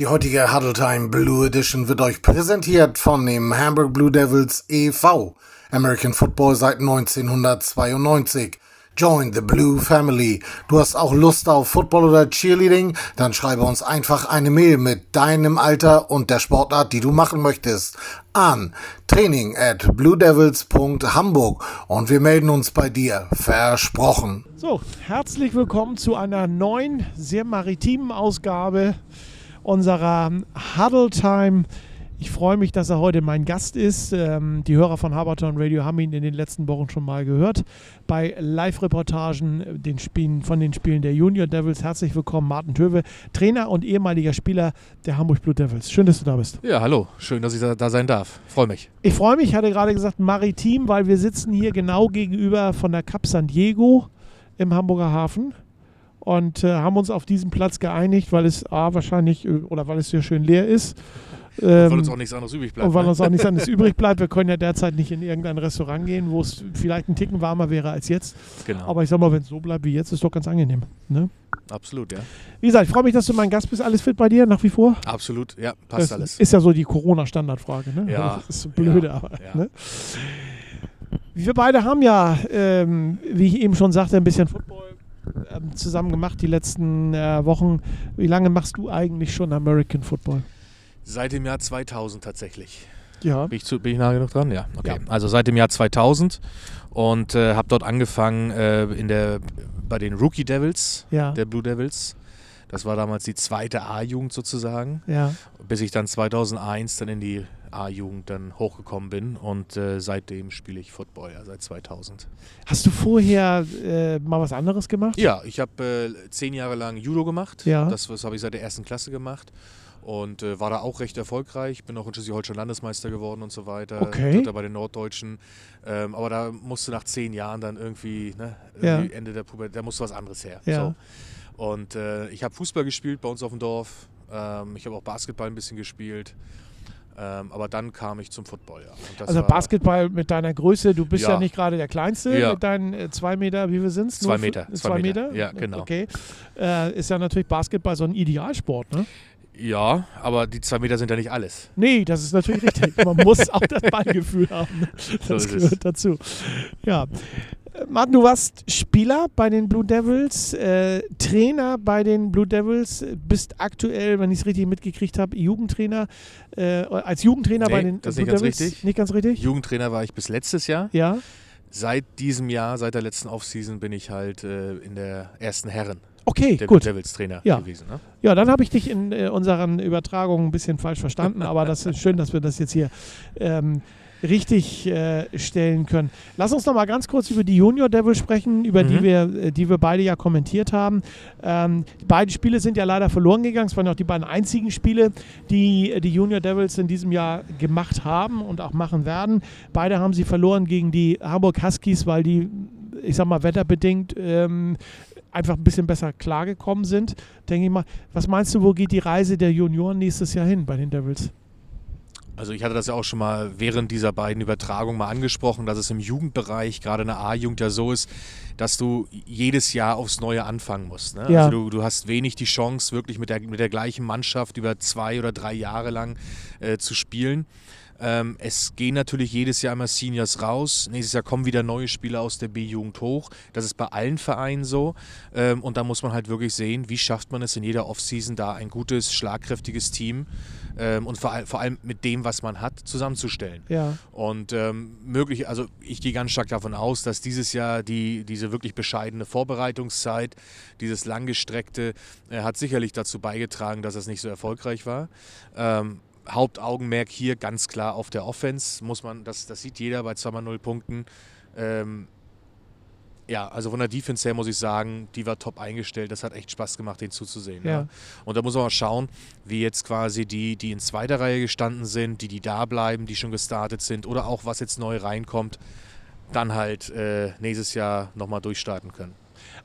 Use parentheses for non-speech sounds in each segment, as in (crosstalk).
Die heutige Huddle Time Blue Edition wird euch präsentiert von dem Hamburg Blue Devils e.V. American Football seit 1992. Join the Blue Family. Du hast auch Lust auf Football oder Cheerleading? Dann schreibe uns einfach eine Mail mit deinem Alter und der Sportart, die du machen möchtest, an training at bluedevils.hamburg und wir melden uns bei dir. Versprochen. So, herzlich willkommen zu einer neuen, sehr maritimen Ausgabe unserer Huddle Time. Ich freue mich, dass er heute mein Gast ist. Ähm, die Hörer von Haberton Radio haben ihn in den letzten Wochen schon mal gehört. Bei Live-Reportagen den Spielen, von den Spielen der Junior Devils. Herzlich willkommen, Martin Töwe, Trainer und ehemaliger Spieler der Hamburg Blue Devils. Schön, dass du da bist. Ja, hallo. Schön, dass ich da, da sein darf. Freue mich. Ich freue mich, ich hatte gerade gesagt, maritim, weil wir sitzen hier genau gegenüber von der Cap San Diego im Hamburger Hafen und äh, haben uns auf diesen Platz geeinigt, weil es A, wahrscheinlich äh, oder weil es hier schön leer ist. Ähm, weil uns auch nichts anderes übrig bleibt. Und weil ne? uns auch nichts anderes (laughs) übrig bleibt. Wir können ja derzeit nicht in irgendein Restaurant gehen, wo es vielleicht ein Ticken warmer wäre als jetzt. Genau. Aber ich sag mal, wenn es so bleibt wie jetzt, ist doch ganz angenehm. Ne? Absolut, ja. Wie gesagt, ich freue mich, dass du mein Gast bist. Alles fit bei dir nach wie vor? Absolut, ja, passt das alles. Ist ja so die Corona-Standardfrage. Ne? Ja. Das ist so blöde, Ja, aber. ja. Ne? Wir beide haben ja, ähm, wie ich eben schon sagte, ein bisschen Football ähm, zusammen gemacht die letzten äh, Wochen. Wie lange machst du eigentlich schon American Football? Seit dem Jahr 2000 tatsächlich. Ja. Bin ich, zu, bin ich nah genug dran? Ja, okay. Ja. Also seit dem Jahr 2000 und äh, habe dort angefangen äh, in der, bei den Rookie Devils, Ja. der Blue Devils. Das war damals die zweite A-Jugend sozusagen, Ja. bis ich dann 2001 dann in die A-Jugend dann hochgekommen bin und äh, seitdem spiele ich Football, ja, seit 2000. Hast du vorher äh, mal was anderes gemacht? Ja, ich habe äh, zehn Jahre lang Judo gemacht. Ja. Das, das habe ich seit der ersten Klasse gemacht. Und äh, war da auch recht erfolgreich. Bin auch in Schleswig-Holstein Landesmeister geworden und so weiter. Okay. Dritter bei den Norddeutschen. Ähm, aber da musste nach zehn Jahren dann irgendwie, ne, Ja. irgendwie Ende der Pubertät, da musste was anderes her. Ja. So. Und äh, ich habe Fußball gespielt bei uns auf dem Dorf. Ähm, ich habe auch Basketball ein bisschen gespielt. Ähm, aber dann kam ich zum Football, ja. Also Basketball mit deiner Größe, du bist ja, Ja. nicht gerade der Kleinste Ja. mit deinen äh, zwei Meter, wie viel sind es? Zwei Meter, Zwei, zwei Meter? Meter. Ja, genau. Okay. Äh, ist ja natürlich Basketball so ein Idealsport, ne? Ja, aber die zwei Meter sind ja nicht alles. Nee, das ist natürlich richtig. Man muss auch das Ballgefühl haben. (laughs) So Das es. gehört dazu. Ja. Martin, du warst Spieler bei den Blue Devils, äh, Trainer bei den Blue Devils, bist aktuell, wenn ich es richtig mitgekriegt habe, Jugendtrainer, äh, als Jugendtrainer Nee, bei den das Blue nicht ganz Devils. richtig. Nicht ganz richtig? Jugendtrainer war ich bis letztes Jahr. Ja. Seit diesem Jahr, seit der letzten Offseason, bin ich halt äh, in der ersten Herren Okay, der gut. Devils Trainer Ja. gewesen. Ne? Ja, dann habe ich dich in äh, unseren Übertragungen ein bisschen falsch verstanden, (laughs) aber das ist schön, dass wir das jetzt hier ähm, richtig äh, stellen können. Lass uns noch mal ganz kurz über die Junior Devils sprechen, über die, Mhm. wir, äh, die wir beide ja kommentiert haben. Ähm, die beiden Spiele sind ja leider verloren gegangen. Es waren ja auch die beiden einzigen Spiele, die äh, die Junior Devils in diesem Jahr gemacht haben und auch machen werden. Beide haben sie verloren gegen die Hamburg Huskies, weil die, ich sag mal, wetterbedingt ähm, einfach ein bisschen besser klargekommen sind, denke ich mal. Was meinst du, wo geht die Reise der Junioren nächstes Jahr hin bei den Devils? Also ich hatte das ja auch schon mal während dieser beiden Übertragungen mal angesprochen, dass es im Jugendbereich, gerade in der A-Jugend ja so ist, dass du jedes Jahr aufs Neue anfangen musst. Ne? Ja. Also du, du hast wenig die Chance, wirklich mit der, mit der gleichen Mannschaft über zwei oder drei Jahre lang äh, zu spielen. Ähm, es gehen natürlich jedes Jahr immer Seniors raus. Nächstes Jahr kommen wieder neue Spieler aus der B-Jugend hoch. Das ist bei allen Vereinen so. Ähm, und da muss man halt wirklich sehen, wie schafft man es in jeder Offseason da ein gutes, schlagkräftiges Team ähm, und vor, vor allem mit dem, was man hat, zusammenzustellen. Ja, Und ähm, möglich, also ich gehe ganz stark davon aus, dass dieses Jahr die, diese wirklich bescheidene Vorbereitungszeit, dieses langgestreckte, äh, hat sicherlich dazu beigetragen, dass es nicht so erfolgreich war. Hauptaugenmerk hier ganz klar auf der Offense, muss man, das, das sieht jeder bei 2x0 Punkten. Ähm, ja, also von der Defense her muss ich sagen, die war top eingestellt. Das hat echt Spaß gemacht, den zuzusehen. Ja. Ja. Und da muss man mal schauen, wie jetzt quasi die, die in zweiter Reihe gestanden sind, die, die da bleiben, die schon gestartet sind oder auch was jetzt neu reinkommt, dann halt äh, nächstes Jahr nochmal durchstarten können.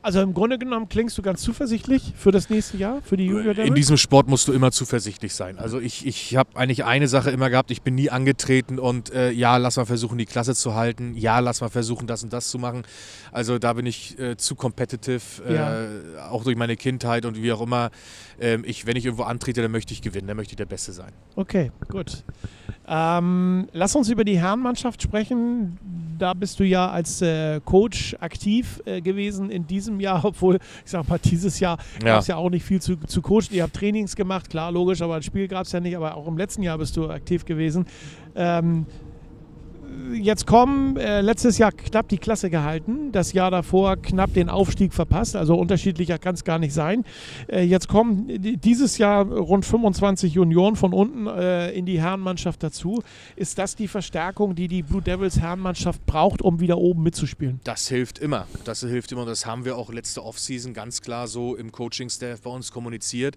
Also im Grunde genommen klingst du ganz zuversichtlich für das nächste Jahr, für die Junior In diesem Sport musst du immer zuversichtlich sein. Also ich, ich habe eigentlich eine Sache immer gehabt, ich bin nie angetreten und äh, ja, lass mal versuchen, die Klasse zu halten, ja, lass mal versuchen, das und das zu machen. Also da bin ich äh, zu competitive, äh, ja. auch durch meine Kindheit und wie auch immer. Ähm, ich, wenn ich irgendwo antrete, dann möchte ich gewinnen, dann möchte ich der Beste sein. Okay, gut. Ähm, lass uns über die Herrenmannschaft sprechen. Da bist du ja als äh, Coach aktiv äh, gewesen in diesem Jahr, (laughs) obwohl, ich sag mal, dieses Jahr ja. gab es ja auch nicht viel zu, zu coachen. Ihr habt Trainings gemacht, klar, logisch, aber ein Spiel gab es ja nicht, aber auch im letzten Jahr bist du aktiv gewesen. Ähm, jetzt kommen, äh, letztes Jahr knapp die Klasse gehalten, das Jahr davor knapp den Aufstieg verpasst, also unterschiedlicher kann es gar nicht sein. Äh, jetzt kommen dieses Jahr rund 25 Junioren von unten äh, in die Herrenmannschaft dazu. Ist das die Verstärkung, die die Blue Devils Herrenmannschaft braucht, um wieder oben mitzuspielen? Das hilft immer. Das hilft immer das haben wir auch letzte Offseason ganz klar so im Coaching-Staff bei uns kommuniziert,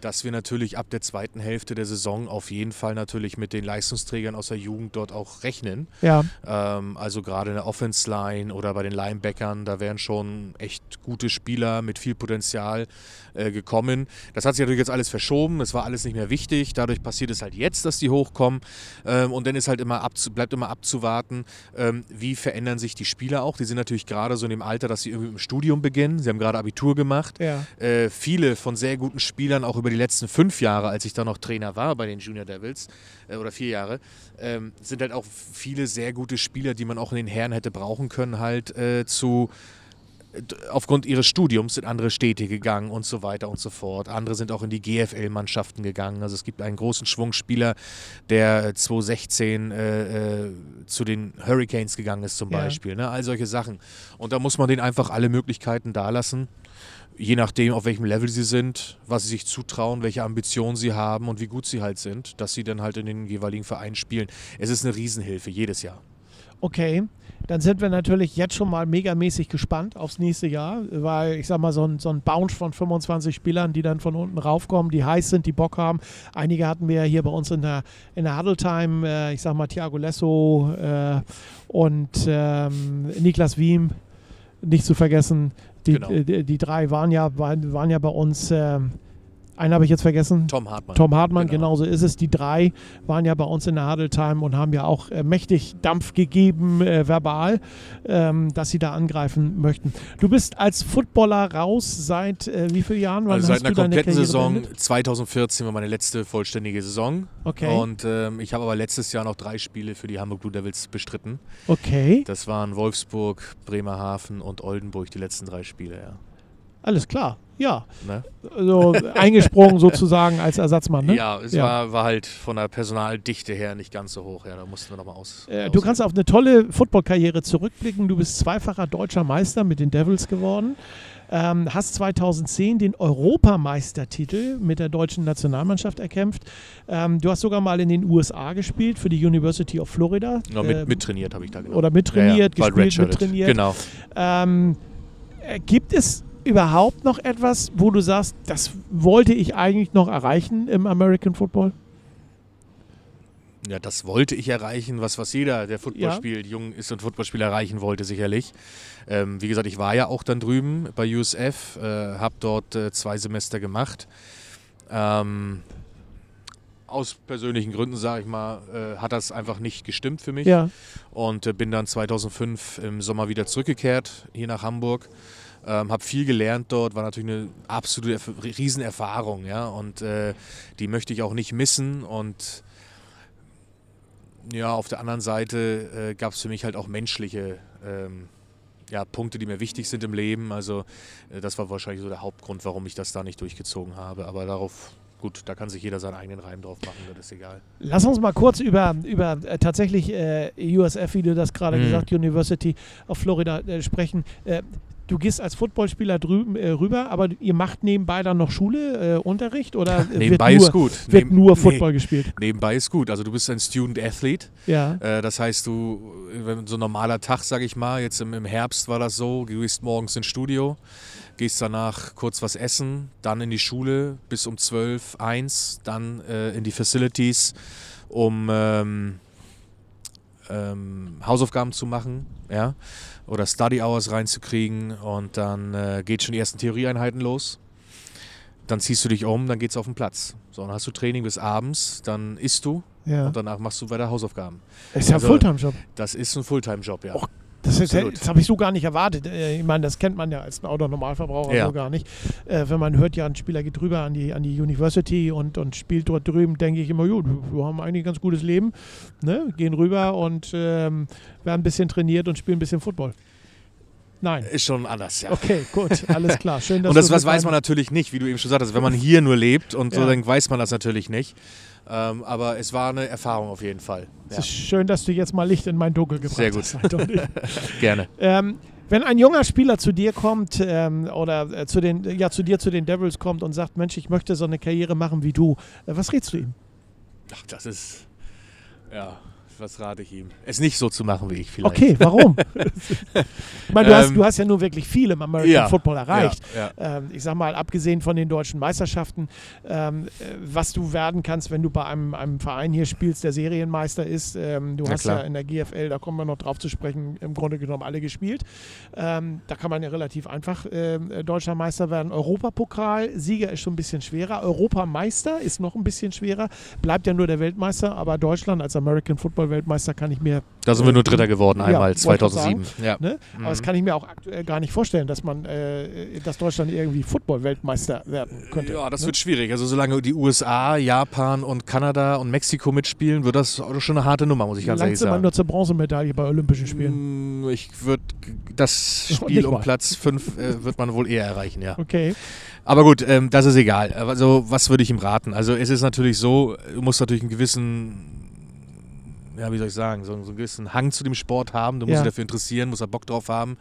dass wir natürlich ab der zweiten Hälfte der Saison auf jeden Fall natürlich mit den Leistungsträgern aus der Jugend dort auch rechnen. Ja. Ähm, also gerade in der Offense Line oder bei den Linebackern, da wären schon echt gute Spieler mit viel Potenzial äh, gekommen. Das hat sich natürlich jetzt alles verschoben, es war alles nicht mehr wichtig. Dadurch passiert es halt jetzt, dass die hochkommen. Ähm, und dann ist halt immer abzu bleibt immer abzuwarten, ähm, wie verändern sich die Spieler auch. Die sind natürlich gerade so in dem Alter, dass sie irgendwie im Studium beginnen. Sie haben gerade Abitur gemacht. Ja. Äh, viele von sehr guten Spielern, auch über die letzten fünf Jahre, als ich da noch Trainer war bei den Junior Devils, äh, oder vier Jahre, ähm, sind halt auch viele sehr gute Spieler, die man auch in den Herren hätte brauchen können, halt äh, zu aufgrund ihres Studiums in andere Städte gegangen und so weiter und so fort. Andere sind auch in die GFL-Mannschaften gegangen. Also es gibt einen großen Schwung Spieler, der 2016 äh, äh, zu den Hurricanes gegangen ist zum ja. Beispiel. Ne? All solche Sachen. Und da muss man denen einfach alle Möglichkeiten dalassen je nachdem, auf welchem Level sie sind, was sie sich zutrauen, welche Ambitionen sie haben und wie gut sie halt sind, dass sie dann halt in den jeweiligen Vereinen spielen. Es ist eine Riesenhilfe jedes Jahr. Okay, dann sind wir natürlich jetzt schon mal megamäßig gespannt aufs nächste Jahr, weil ich sag mal, so ein, so ein Bounce von 25 Spielern, die dann von unten raufkommen, die heiß sind, die Bock haben. Einige hatten wir hier bei uns in der, in der Huddle Time, äh, ich sag mal Thiago Lesso äh, und ähm, Niklas Wiem, nicht zu vergessen, die, genau. die, die, drei waren ja, waren, waren ja bei uns. Äh, einen habe ich jetzt vergessen. Tom Hartmann. Tom Hartmann, genau. genauso ist es. Die drei waren ja bei uns in der Huddle-Time und haben ja auch äh, mächtig Dampf gegeben, äh, verbal, ähm, dass sie da angreifen möchten. Du bist als Footballer raus seit äh, wie vielen Jahren? also seit einer kompletten Saison. Beendet? 2014 war meine letzte vollständige Saison. Okay. Und ähm, ich habe aber letztes Jahr noch drei Spiele für die Hamburg Blue Devils bestritten. Okay. Das waren Wolfsburg, Bremerhaven und Oldenburg, die letzten drei Spiele, ja. Alles klar. Ja. Ne? Also eingesprungen sozusagen als Ersatzmann. Ne? Ja, es ja. War, war halt von der Personaldichte her nicht ganz so hoch. Ja, da mussten wir nochmal aus. Äh, du kannst auf eine tolle Footballkarriere zurückblicken. Du bist zweifacher deutscher Meister mit den Devils geworden. Ähm, hast 2010 den Europameistertitel mit der deutschen Nationalmannschaft erkämpft. Ähm, du hast sogar mal in den USA gespielt für die University of Florida. Ja, mit, ähm, mittrainiert habe ich da genau. Oder mittrainiert, ja, ja. gespielt, mittrainiert. Genau. Ähm, äh, gibt es überhaupt noch etwas, wo du sagst, das wollte ich eigentlich noch erreichen im American Football? Ja, das wollte ich erreichen, was, was jeder, der Football ja. spielt, jung ist und Footballspiel erreichen wollte, sicherlich. Ähm, wie gesagt, ich war ja auch dann drüben bei USF, äh, habe dort äh, zwei Semester gemacht. Ähm, aus persönlichen Gründen, sage ich mal, äh, hat das einfach nicht gestimmt für mich. Ja. Und äh, bin dann 2005 im Sommer wieder zurückgekehrt, hier nach Hamburg. Ähm, habe viel gelernt dort, war natürlich eine absolute Riesenerfahrung, ja, und äh, die möchte ich auch nicht missen und ja, auf der anderen Seite äh, gab es für mich halt auch menschliche ähm, ja, Punkte, die mir wichtig sind im Leben. Also äh, das war wahrscheinlich so der Hauptgrund, warum ich das da nicht durchgezogen habe. Aber darauf gut, da kann sich jeder seinen eigenen Reim drauf machen, das ist egal. Lass uns mal kurz über, über äh, tatsächlich äh, USF, wie du das gerade mhm. gesagt, University of Florida äh, sprechen. Äh, du gehst als Footballspieler drüben äh, rüber, aber ihr macht nebenbei dann noch Schule, äh, Unterricht oder (laughs) ja, nebenbei wird nur, ist gut. Wird Neben, nur Football nee, gespielt? Nebenbei ist gut. Also du bist ein Student Athlete. Ja. Äh, das heißt, du so ein normaler Tag, sag ich mal, jetzt im, im Herbst war das so, du gehst morgens ins Studio, gehst danach kurz was essen, dann in die Schule bis um 12, 1, dann äh, in die Facilities um ähm, ähm, Hausaufgaben zu machen, ja, oder Study Hours reinzukriegen und dann äh, geht schon die ersten Theorieeinheiten los. Dann ziehst du dich um, dann geht's auf den Platz. So, dann hast du Training bis abends, dann isst du Ja. und danach machst du weiter Hausaufgaben. ist ja ein also- Fulltime-Job. Das ist ein Fulltime-Job, ja. Och, Das, ist, das habe ich so gar nicht erwartet. Äh, Ich meine, das kennt man ja als Autonormalverbraucher Ja. so gar nicht. Äh, wenn man hört, ja, ein Spieler geht rüber an die, an die University und, und spielt dort drüben, denke ich immer, gut, wir haben eigentlich ein ganz gutes Leben. Ne? Gehen rüber und ähm, werden ein bisschen trainiert und spielen ein bisschen Football. Nein. Ist schon anders, ja. Okay, gut, alles klar. Schön, (laughs) dass und das was weiß man natürlich nicht, wie du eben schon sagtest. Wenn man hier nur lebt und so, Ja. dann weiß man das natürlich nicht. Ähm, aber es war eine Erfahrung auf jeden Fall. Es Ja, ist schön, dass du jetzt mal Licht in mein Dunkel gebracht Sehr gut. hast. (laughs) (laughs) Gerne. Ähm, wenn ein junger Spieler zu dir kommt ähm, oder äh, zu, den, ja, zu dir zu den Devils kommt und sagt, Mensch, ich möchte so eine Karriere machen wie du, äh, was rätst du ihm? Ach, das ist. Ja, was rate ich ihm? Es nicht so zu machen wie ich vielleicht. Okay, warum? (laughs) ich meine, du, hast, Ähm, du hast ja nun wirklich viel im American Ja, Football erreicht. Ja, ja. Ähm, ich sag mal, abgesehen von den deutschen Meisterschaften, ähm, äh, was du werden kannst, wenn du bei einem, einem Verein hier spielst, der Serienmeister ist. Ähm, du Na hast klar. ja in der GFL, da kommen wir noch drauf zu sprechen, im Grunde genommen alle gespielt. Ähm, da kann man ja relativ einfach ähm, äh, deutscher Meister werden. Europapokal, Sieger ist schon ein bisschen schwerer. Europameister ist noch ein bisschen schwerer. Bleibt ja nur der Weltmeister, aber Deutschland als American Football Weltmeister kann ich mir Da sind wir nur Dritter geworden, Ja, einmal wollte ich 2007. Ja. Ne? Aber das Mhm. kann ich mir auch aktuell gar nicht vorstellen, dass man, äh, dass Deutschland irgendwie Football-Weltmeister werden könnte. Ja, das ne? wird schwierig. Also solange die USA, Japan und Kanada und Mexiko mitspielen, wird das schon eine harte Nummer, muss ich ganz ehrlich Langst sagen. nur zur Bronzemedaille bei Olympischen Spielen. Mm, Ich würde das (laughs) Spiel um. Platz 5 äh, wird man wohl eher erreichen, ja. Okay. Aber gut, ähm, das ist egal. Also, was würde ich ihm raten? Also, es ist natürlich so, du musst natürlich einen gewissen, ja, wie soll ich sagen, so, so einen gewissen Hang zu dem Sport haben. Du musst Ja. dich dafür interessieren, musst da Bock drauf haben.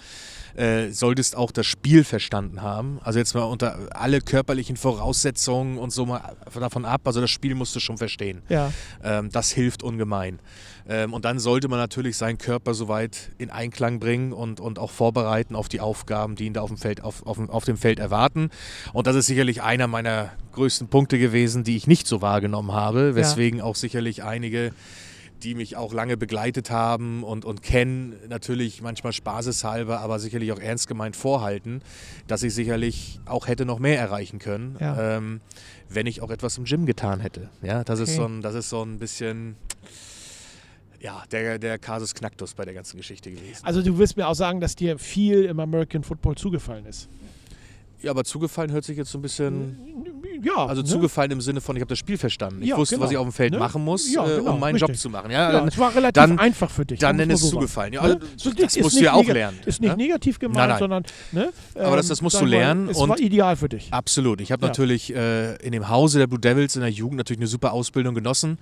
Äh, solltest auch das Spiel verstanden haben. Also, jetzt mal unter alle körperlichen Voraussetzungen und so mal davon ab. Also, das Spiel musst du schon verstehen. Ja. Ähm, das hilft ungemein. Ähm, und dann sollte man natürlich seinen Körper soweit in Einklang bringen und, und auch vorbereiten auf die Aufgaben, die ihn da auf dem, Feld, auf, auf, auf dem Feld erwarten. Und das ist sicherlich einer meiner größten Punkte gewesen, die ich nicht so wahrgenommen habe, weswegen auch sicherlich einige die mich auch lange begleitet haben und, und kennen, natürlich manchmal spaßeshalber, aber sicherlich auch ernst gemeint vorhalten, dass ich sicherlich auch hätte noch mehr erreichen können, Ja. ähm, wenn ich auch etwas im Gym getan hätte. Ja, das, ist, Okay. so ein, das ist so ein bisschen ja, der, der Kasus Knacktus bei der ganzen Geschichte gewesen. Also du wirst mir auch sagen, dass dir viel im American Football zugefallen ist. Ja, aber zugefallen hört sich jetzt so ein bisschen. Ja. Also ne? zugefallen im Sinne von, ich habe das Spiel verstanden. Ich Ja, wusste, was genau. ich auf dem Feld Ne? machen muss, Ja, äh, genau, um meinen Job richtig. zu machen. Ja, dann, es war relativ dann- einfach für dich. dann nenn es so zugefallen. Also, So, das ist musst du ja auch lernen, Ist nicht ne? negativ gemeint, Nein, nein. sondern ne, Aber das- ähm, das musst du lernen Es und- war ideal für dich. Absolut. Ich habe natürlich äh, in dem Hause der Blue Devils in der Jugend natürlich eine super Ausbildung genossen.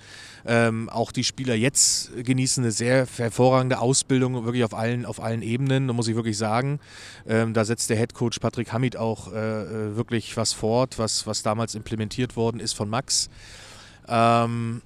Ähm, auch die Spieler jetzt genießen eine sehr hervorragende Ausbildung, wirklich auf allen, auf allen Ebenen, da muss ich wirklich sagen. Ähm, da setzt der Head Coach Patrick Hamid auch äh, äh, wirklich was fort, was, was damals implementiert worden ist von Max. Ähm,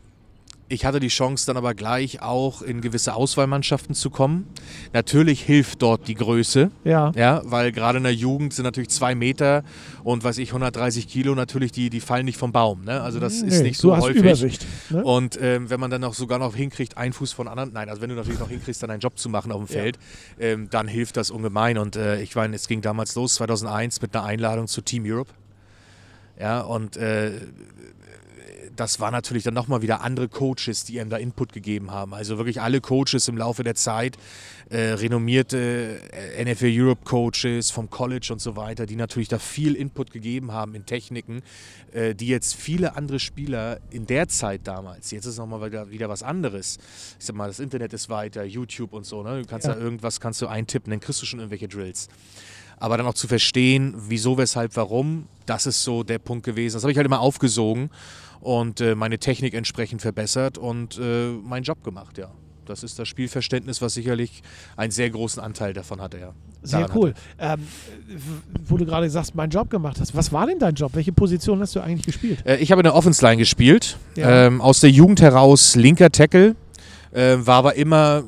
ich hatte die Chance dann aber gleich auch in gewisse Auswahlmannschaften zu kommen. Natürlich hilft dort die Größe. Ja. Ja, weil gerade in der Jugend sind natürlich zwei Meter und weiß ich, 130 Kilo natürlich, die, die fallen nicht vom Baum. Ne? Also das ist Nee, nicht so häufig. Übersicht. Ne? Und ähm, wenn man dann noch sogar noch hinkriegt, einen Fuß von anderen, nein, also wenn du natürlich noch hinkriegst, dann einen Job zu machen auf dem Ja. Feld, ähm, dann hilft das ungemein. Und äh, ich meine, es ging damals los, 2001, mit einer Einladung zu Team Europe. Ja, und äh, das war natürlich dann nochmal wieder andere Coaches, die ihm da Input gegeben haben. Also wirklich alle Coaches im Laufe der Zeit, äh, renommierte äh, NFL Europe Coaches vom College und so weiter, die natürlich da viel Input gegeben haben in Techniken, äh, die jetzt viele andere Spieler in der Zeit damals, jetzt ist nochmal wieder, wieder was anderes. Ich sag mal, das Internet ist weiter, YouTube und so, ne? Du kannst Ja. da irgendwas kannst du eintippen, dann kriegst du schon irgendwelche Drills. Aber dann auch zu verstehen, wieso, weshalb, warum, das ist so der Punkt gewesen. Das habe ich halt immer aufgesogen und äh, meine Technik entsprechend verbessert und äh, meinen Job gemacht, ja. Das ist das Spielverständnis, was sicherlich einen sehr großen Anteil davon hatte, ja. Sehr cool. Ähm, wo du gerade sagst, meinen Job gemacht hast. Was war denn dein Job? Welche Position hast du eigentlich gespielt? Äh, ich habe in der Offense Line gespielt, Ja. ähm, aus der Jugend heraus linker Tackle, äh, war aber immer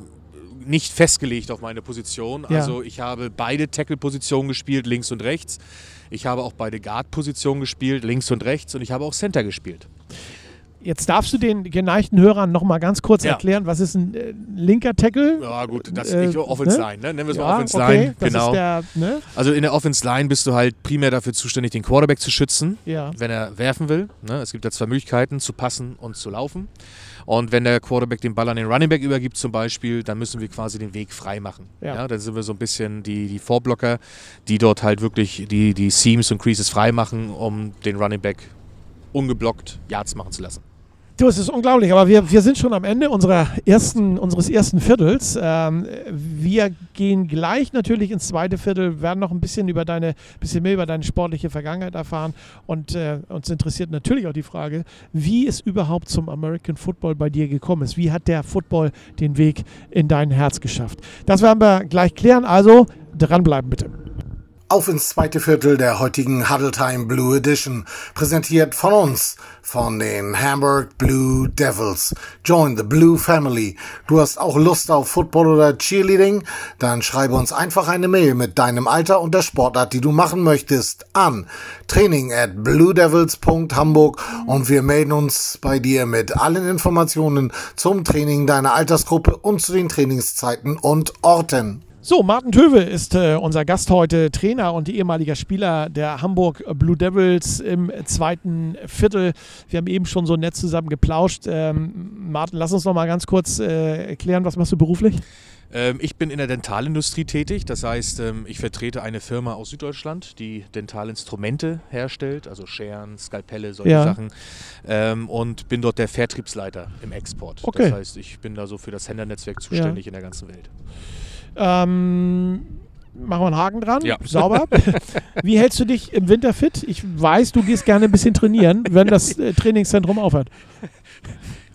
nicht festgelegt auf meine Position. Ja. Also ich habe beide Tackle-Positionen gespielt, links und rechts. Ich habe auch beide Guard-Positionen gespielt, links und rechts. Und ich habe auch Center gespielt. Jetzt darfst du den geneigten Hörern noch mal ganz kurz Ja. erklären, was ist ein äh, linker Tackle? Ja, gut, das Äh, ich, Offense ne? Line, ne? nennen wir es Ja, mal Offense okay, Line. genau. der, ne? Also in der Offense Line bist du halt primär dafür zuständig, den Quarterback zu schützen, Ja. wenn er werfen will. Ne? Es gibt da zwei Möglichkeiten, zu passen und zu laufen. Und wenn der Quarterback den Ball an den Running Back übergibt zum Beispiel, dann müssen wir quasi den Weg frei machen. Ja. Ja. dann sind wir so ein bisschen die, die Vorblocker, die dort halt wirklich die, die Seams und Creases frei machen, um den Running Back ungeblockt Yards machen zu lassen. Du, es ist unglaublich, aber wir, wir sind schon am Ende unserer ersten, unseres ersten Viertels. Ähm, wir gehen gleich natürlich ins zweite Viertel, werden noch ein bisschen über deine, bisschen mehr über deine sportliche Vergangenheit erfahren und äh, uns interessiert natürlich auch die Frage, wie es überhaupt zum American Football bei dir gekommen ist. Wie hat der Football den Weg in dein Herz geschafft? Das werden wir gleich klären, also dranbleiben bitte. Auf ins zweite Viertel der heutigen Huddle Time Blue Edition, präsentiert von uns, von den Hamburg Blue Devils. Join the Blue Family. Du hast auch Lust auf Football oder Cheerleading? Dann schreibe uns einfach eine Mail mit deinem Alter und der Sportart, die du machen möchtest, an training at bluedevils.hamburg und wir melden uns bei dir mit allen Informationen zum Training deiner Altersgruppe und zu den Trainingszeiten und Orten. So, Martin Töwe ist äh, unser Gast heute, Trainer und ehemaliger Spieler der Hamburg Blue Devils im zweiten Viertel. Wir haben eben schon so nett zusammen geplauscht. Ähm, Martin, lass uns noch mal ganz kurz äh, erklären, was machst du beruflich? Ähm, ich bin in der Dentalindustrie tätig, das heißt, ähm, ich vertrete eine Firma aus Süddeutschland, die Dentalinstrumente herstellt, also Scheren, Skalpelle, solche Ja. Sachen. Ähm, und bin dort der Vertriebsleiter im Export. Okay. Das heißt, ich bin da so für das Händlernetzwerk zuständig in der ganzen Welt. Ähm, machen wir einen Haken dran. Ja. Sauber. (laughs) Wie hältst du dich im Winter fit? Ich weiß, du gehst gerne ein bisschen trainieren, wenn das äh, Trainingszentrum aufhört.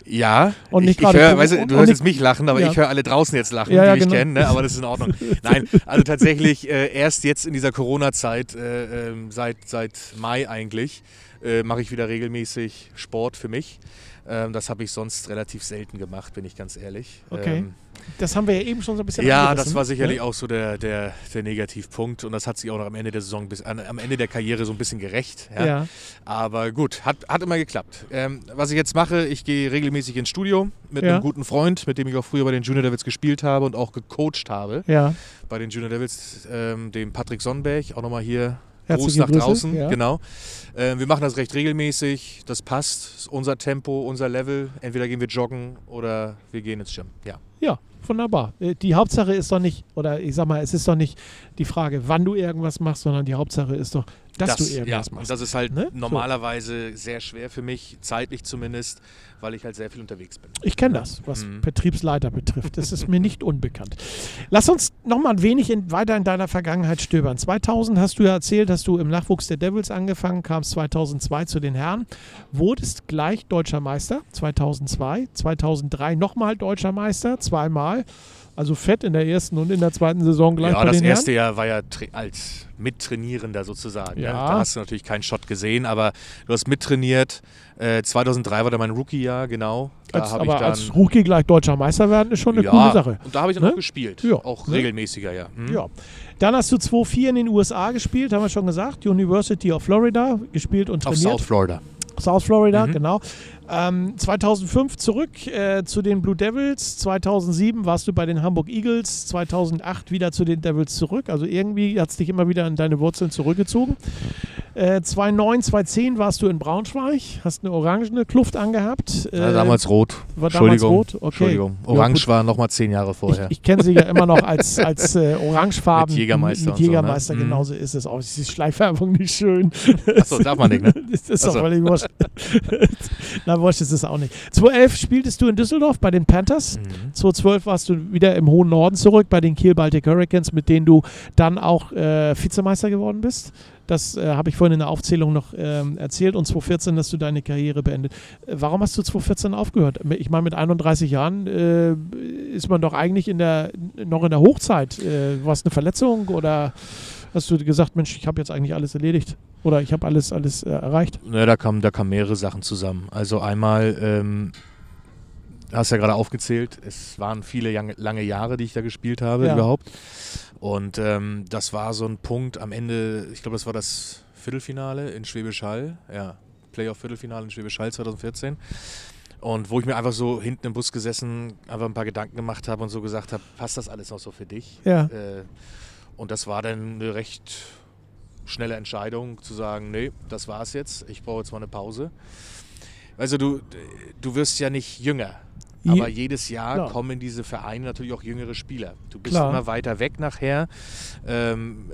Ja, Und nicht ich, ich Corona- weißt du, du hörst jetzt mich lachen, aber Ja. ich höre alle draußen jetzt lachen, Ja, ja, die mich genau. kennen, ne? aber das ist in Ordnung. Nein, also tatsächlich äh, erst jetzt in dieser Corona-Zeit, äh, ähm, seit, seit Mai eigentlich, äh, mache ich wieder regelmäßig Sport für mich. Ähm, das habe ich sonst relativ selten gemacht, bin ich ganz ehrlich. Okay. Ähm, Das haben wir ja eben schon so ein bisschen ja, das war sicherlich ne? auch so der, der, der Negativpunkt und das hat sich auch noch am Ende der Saison, bis, an, am Ende der Karriere so ein bisschen gerecht. Ja. Ja. Aber gut, hat, hat immer geklappt. Ähm, was ich jetzt mache, ich gehe regelmäßig ins Studio mit Ja. einem guten Freund, mit dem ich auch früher bei den Junior Devils gespielt habe und auch gecoacht habe. ja. Bei den Junior Devils, ähm, dem Patrick Sonnenberg, auch nochmal hier Herzliche Gruß nach Grüße, draußen. ja. Genau. Ähm, wir machen das recht regelmäßig, das passt, ist unser Tempo, unser Level. Entweder gehen wir joggen oder wir gehen ins Gym. Ja. Ja, wunderbar. Äh, Die Hauptsache ist doch nicht, oder ich sag mal, es ist doch nicht die Frage, wann du irgendwas machst, sondern die Hauptsache ist doch, dass du irgendwas ja, machst. Und das ist halt Ne? So. normalerweise sehr schwer für mich, zeitlich zumindest, weil ich halt sehr viel unterwegs bin. Ich kenne das, was Mhm. Betriebsleiter betrifft. Das ist mir nicht (laughs) unbekannt. Lass uns noch mal ein wenig in, weiter in deiner Vergangenheit stöbern. 2000 hast du ja erzählt, dass du im Nachwuchs der Devils angefangen, kamst 2002 zu den Herren, wurdest gleich deutscher Meister 2002, 2003 nochmal deutscher Meister, zweimal. Also fett in der ersten und in der zweiten Saison gleich ja, das erste. Jahr war ja als Mittrainierender sozusagen. Ja. Ja. Da hast du natürlich keinen Shot gesehen, aber du hast mittrainiert. Äh, 2003 war dann mein Rookie-Jahr, genau. Da Als, aber dann. als Rookie gleich deutscher Meister werden, ist schon eine ja, coole Sache. Und da habe ich dann Ne? auch gespielt. Ja, Auch ne? regelmäßiger, ja. Hm? Ja. Dann hast du 2-4 in den USA gespielt, haben wir schon gesagt. University of Florida gespielt und Auf trainiert. South Florida. South Florida, Mhm. genau. Ähm, 2005 zurück äh, zu den Blue Devils. 2007 warst du bei den Hamburg Eagles. 2008 wieder zu den Devils zurück. Also irgendwie hat es dich immer wieder an deine Wurzeln zurückgezogen. Äh, 2009, 2010 warst du in Braunschweig. Hast eine orangene Kluft angehabt. Äh, Ja, damals rot. war damals Entschuldigung. rot? Okay. Entschuldigung. Ja, Orange gut. war nochmal zehn Jahre vorher. Ich, ich kenne sie ja immer noch als, als äh, (laughs) Orangefarben. Mit Jägermeister Mit und so, ne? Jägermeister, Mhm. genauso ist es auch. Ist die Schleifwerbung nicht schön. Achso, darf man nicht, ne? (laughs) Das ist doch Ach so. völlig wurscht. (laughs) Na, wurscht ist es auch nicht. 2011 spieltest du in Düsseldorf bei den Panthers. Mhm. 2012 warst du wieder im hohen Norden zurück bei den Kiel Baltic Hurricanes, mit denen du dann auch äh, Vizemeister geworden bist. Das äh, habe ich vorhin in der Aufzählung noch ähm, erzählt. Und 2014 hast du deine Karriere beendet. Äh, warum hast du 2014 aufgehört? Ich meine, mit 31 Jahren äh, ist man doch eigentlich in der, noch in der Hochzeit. Äh, war es eine Verletzung oder hast du gesagt, Mensch, ich habe jetzt eigentlich alles erledigt? Oder ich habe alles, alles äh, erreicht? Ne, da kamen da kamen mehrere Sachen zusammen. Also einmal, ähm, hast ja gerade aufgezählt, es waren viele lange, lange Jahre, die ich da gespielt habe Ja. überhaupt. Und ähm, das war so ein Punkt am Ende, ich glaube, das war das Viertelfinale in Schwäbisch Hall. Ja, Playoff-Viertelfinale in Schwäbisch Hall 2014. Und wo ich mir einfach so hinten im Bus gesessen, einfach ein paar Gedanken gemacht habe und so gesagt habe, passt das alles noch so für dich? Ja. Äh, und das war dann eine recht schnelle Entscheidung zu sagen, nee, das war's jetzt, ich brauche jetzt mal eine Pause. Also du, du wirst ja nicht jünger. Je- Aber jedes Jahr Klar. kommen in diese Vereine natürlich auch jüngere Spieler. Du bist Klar. immer weiter weg nachher. Ähm,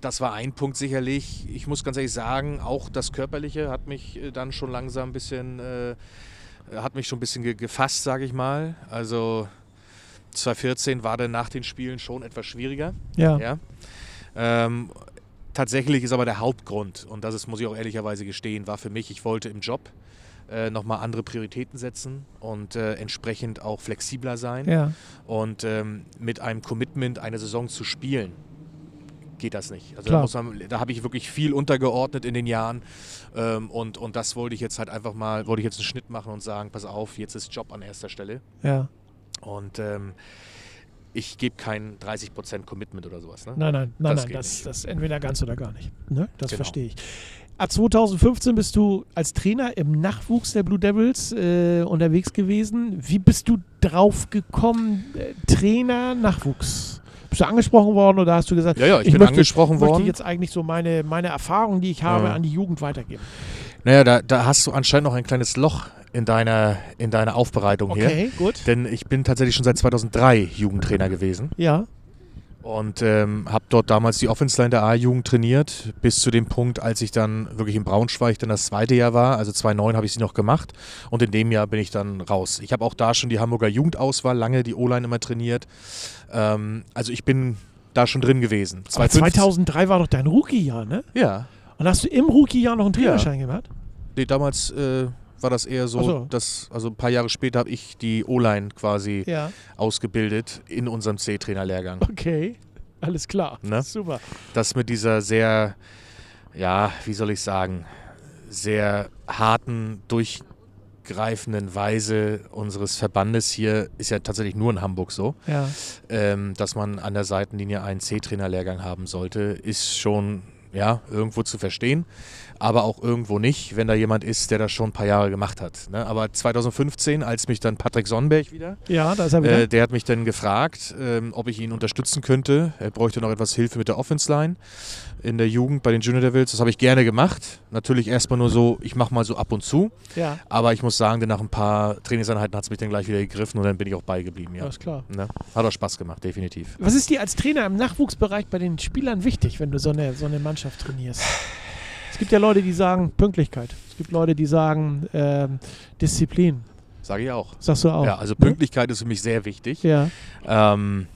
das war ein Punkt sicherlich. Ich muss ganz ehrlich sagen, auch das Körperliche hat mich äh, dann schon langsam ein bisschen, äh, hat mich schon ein bisschen ge gefasst, sage ich mal. Also 2014 war dann nach den Spielen schon etwas schwieriger. Ja. Ja. Ähm, tatsächlich ist aber der Hauptgrund, und das ist, muss ich auch ehrlicherweise gestehen, war für mich, ich wollte im Job äh, nochmal andere Prioritäten setzen und äh, entsprechend auch flexibler sein. Ja. Und ähm, mit einem Commitment eine Saison zu spielen, geht das nicht. Also da, man, da habe ich wirklich viel untergeordnet in den Jahren. Ähm, und, und das wollte ich jetzt halt einfach mal, wollte ich jetzt einen Schnitt machen und sagen, pass auf, jetzt ist Job an erster Stelle. Ja. Und ähm, ich gebe kein 30% Commitment oder sowas. Ne? Nein, nein, nein, Das nein. Das, das entweder ganz oder gar nicht. Ne? Das Genau. verstehe ich. Ab 2015 bist du als Trainer im Nachwuchs der Blue Devils äh, unterwegs gewesen. Wie bist du drauf gekommen, äh, Trainer Nachwuchs? Bist du angesprochen worden oder hast du gesagt, Ja, ja, ich, bin möchte, angesprochen möchte worden. jetzt eigentlich so meine, meine Erfahrungen, die ich habe, Ja. an die Jugend weitergeben? Naja, da, da hast du anscheinend noch ein kleines Loch in deiner, in deiner Aufbereitung hier. Okay, gut. Denn ich bin tatsächlich schon seit 2003 Jugendtrainer gewesen Ja, und ähm, habe dort damals die Offense Line der A-Jugend trainiert, bis zu dem Punkt, als ich dann wirklich in Braunschweig dann das zweite Jahr war. Also 2009 habe ich sie noch gemacht und in dem Jahr bin ich dann raus. Ich habe auch da schon die Hamburger Jugendauswahl lange die O-Line immer trainiert. Ähm, also ich bin da schon drin gewesen. aber 2015 2003 war doch dein Rookie-Jahr, ne? Ja, Und hast du im Rookie-Jahr noch einen Trainerschein gemacht? Nee, damals äh, war das eher so, so. dass, also ein paar Jahre später habe ich die O-Line quasi Ja. ausgebildet in unserem C-Trainerlehrgang. Okay, alles klar. Ne? Super. Das mit dieser sehr, ja, wie soll ich sagen, sehr harten, durchgreifenden Weise unseres Verbandes hier ist ja tatsächlich nur in Hamburg so, Ja. ähm, dass man an der Seitenlinie einen C-Trainerlehrgang haben sollte, ist schon ja, irgendwo zu verstehen, aber auch irgendwo nicht, wenn da jemand ist, der das schon ein paar Jahre gemacht hat. Ne? Aber 2015, als mich dann Patrick Sonnenberg wieder, Ja, da ist er wieder. äh, der hat mich dann gefragt, ähm, ob ich ihn unterstützen könnte. Er bräuchte noch etwas Hilfe mit der Offense Line in der Jugend bei den Junior Devils. Das habe ich gerne gemacht. Natürlich erstmal nur so, ich mache mal so ab und zu. ja, Aber ich muss sagen, nach ein paar Trainingseinheiten hat es mich dann gleich wieder gegriffen und dann bin ich auch beigeblieben. Ja. alles klar. Ne? Hat auch Spaß gemacht, definitiv. Was ist dir als Trainer im Nachwuchsbereich bei den Spielern wichtig, wenn du so eine, so eine Mannschaft trainierst? Es gibt ja Leute, die sagen Pünktlichkeit. Es gibt Leute, die sagen ähm, Disziplin. Sage ich auch. Sagst du auch? Ja, also ne? Pünktlichkeit ist für mich sehr wichtig. Ja, Ähm,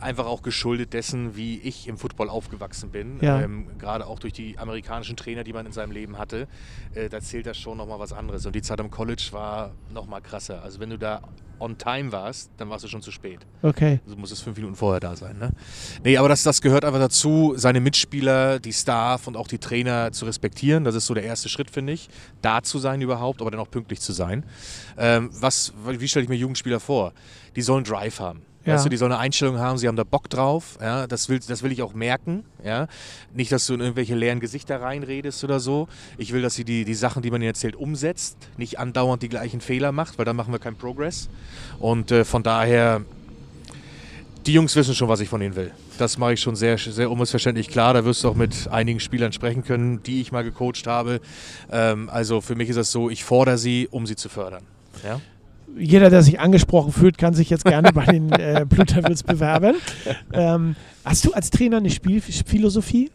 einfach auch geschuldet dessen, wie ich im Football aufgewachsen bin. Ja. Ähm, Gerade auch durch die amerikanischen Trainer, die man in seinem Leben hatte. Äh, da zählt das schon nochmal was anderes. Und die Zeit am College war nochmal krasser. Also wenn du da on time warst, dann warst du schon zu spät. okay. Also muss es fünf Minuten vorher da sein. Ne? Nee, aber das, das gehört einfach dazu, seine Mitspieler, die Staff und auch die Trainer zu respektieren. Das ist so der erste Schritt, finde ich. Da zu sein überhaupt, aber dann auch pünktlich zu sein. Ähm, was, wie stelle ich mir Jugendspieler vor? Die sollen Drive haben. Ja. Weißt du, die sollen eine Einstellung haben, sie haben da Bock drauf. Ja, das, will, das will ich auch merken. Ja. Nicht, dass du in irgendwelche leeren Gesichter reinredest oder so. Ich will, dass sie die, die Sachen, die man ihnen erzählt, umsetzt. Nicht andauernd die gleichen Fehler macht, weil dann machen wir keinen Progress. Und äh, von daher, die Jungs wissen schon, was ich von ihnen will. Das mache ich schon sehr, sehr unmissverständlich klar. Da wirst du auch mit einigen Spielern sprechen können, die ich mal gecoacht habe. Ähm, also für mich ist das so, ich fordere sie, um sie zu fördern. Ja? Jeder, der sich angesprochen fühlt, kann sich jetzt gerne bei den äh, Blue Devils bewerben. Ähm, hast du als Trainer eine Spielphilosophie?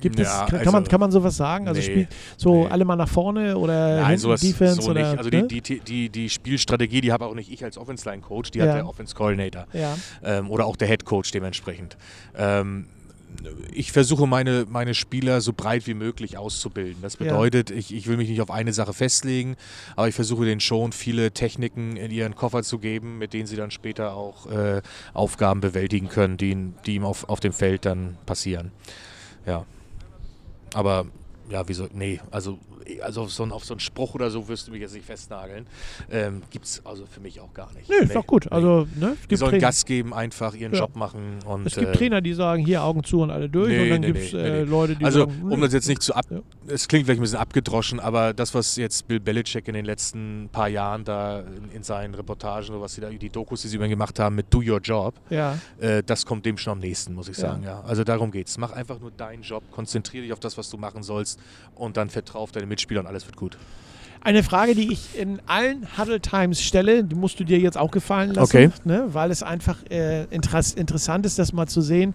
Gibt es, Ja, kann, kann, man, also- kann man sowas sagen? Also Nee, spielt so nee. alle mal nach vorne oder Nein, sowas Defense so oder nicht. Also ne? die, die, die, die Spielstrategie, die habe auch nicht ich als Offense-Line-Coach, die hat Ja. der Offense-Coordinator. ja. ähm, oder auch der Head Coach dementsprechend. Ähm, ich versuche meine, meine Spieler so breit wie möglich auszubilden. Das Ja. bedeutet, ich, ich will mich nicht auf eine Sache festlegen, aber ich versuche denen schon viele Techniken in ihren Koffer zu geben, mit denen sie dann später auch äh, Aufgaben bewältigen können, die, die ihm auf, auf dem Feld dann passieren. Ja. Aber ja, wieso? Nee, also also auf so, einen, auf so einen Spruch oder so wirst du mich jetzt nicht festnageln. Ähm, Gibt es also für mich auch gar nicht. Nö, ist doch gut. Also, ne, es Die sollen Trainer- Gas geben, einfach ihren Ja. Job machen. Und, Es gibt äh, Trainer, die sagen, hier Augen zu und alle durch. Nee, und dann nee, gibt es nee, äh, nee. Leute, die Also, sagen, um das jetzt nicht zu ab. Ja. Es klingt vielleicht ein bisschen abgedroschen, aber das, was jetzt Bill Belichick in den letzten paar Jahren da in, in seinen Reportagen, oder was sie da, die Dokus, die sie über ihn gemacht haben, mit Do Your Job, ja. äh, das kommt dem schon am nächsten, muss ich sagen. Ja. Also darum geht's. Mach einfach nur deinen Job, konzentriere dich auf das, was du machen sollst und dann vertrau auf deine Mitspieler und alles wird gut. Eine Frage, die ich in allen Huddle Times stelle, die musst du dir jetzt auch gefallen lassen, Okay. ne? weil es einfach äh, interess interessant ist, das mal zu sehen.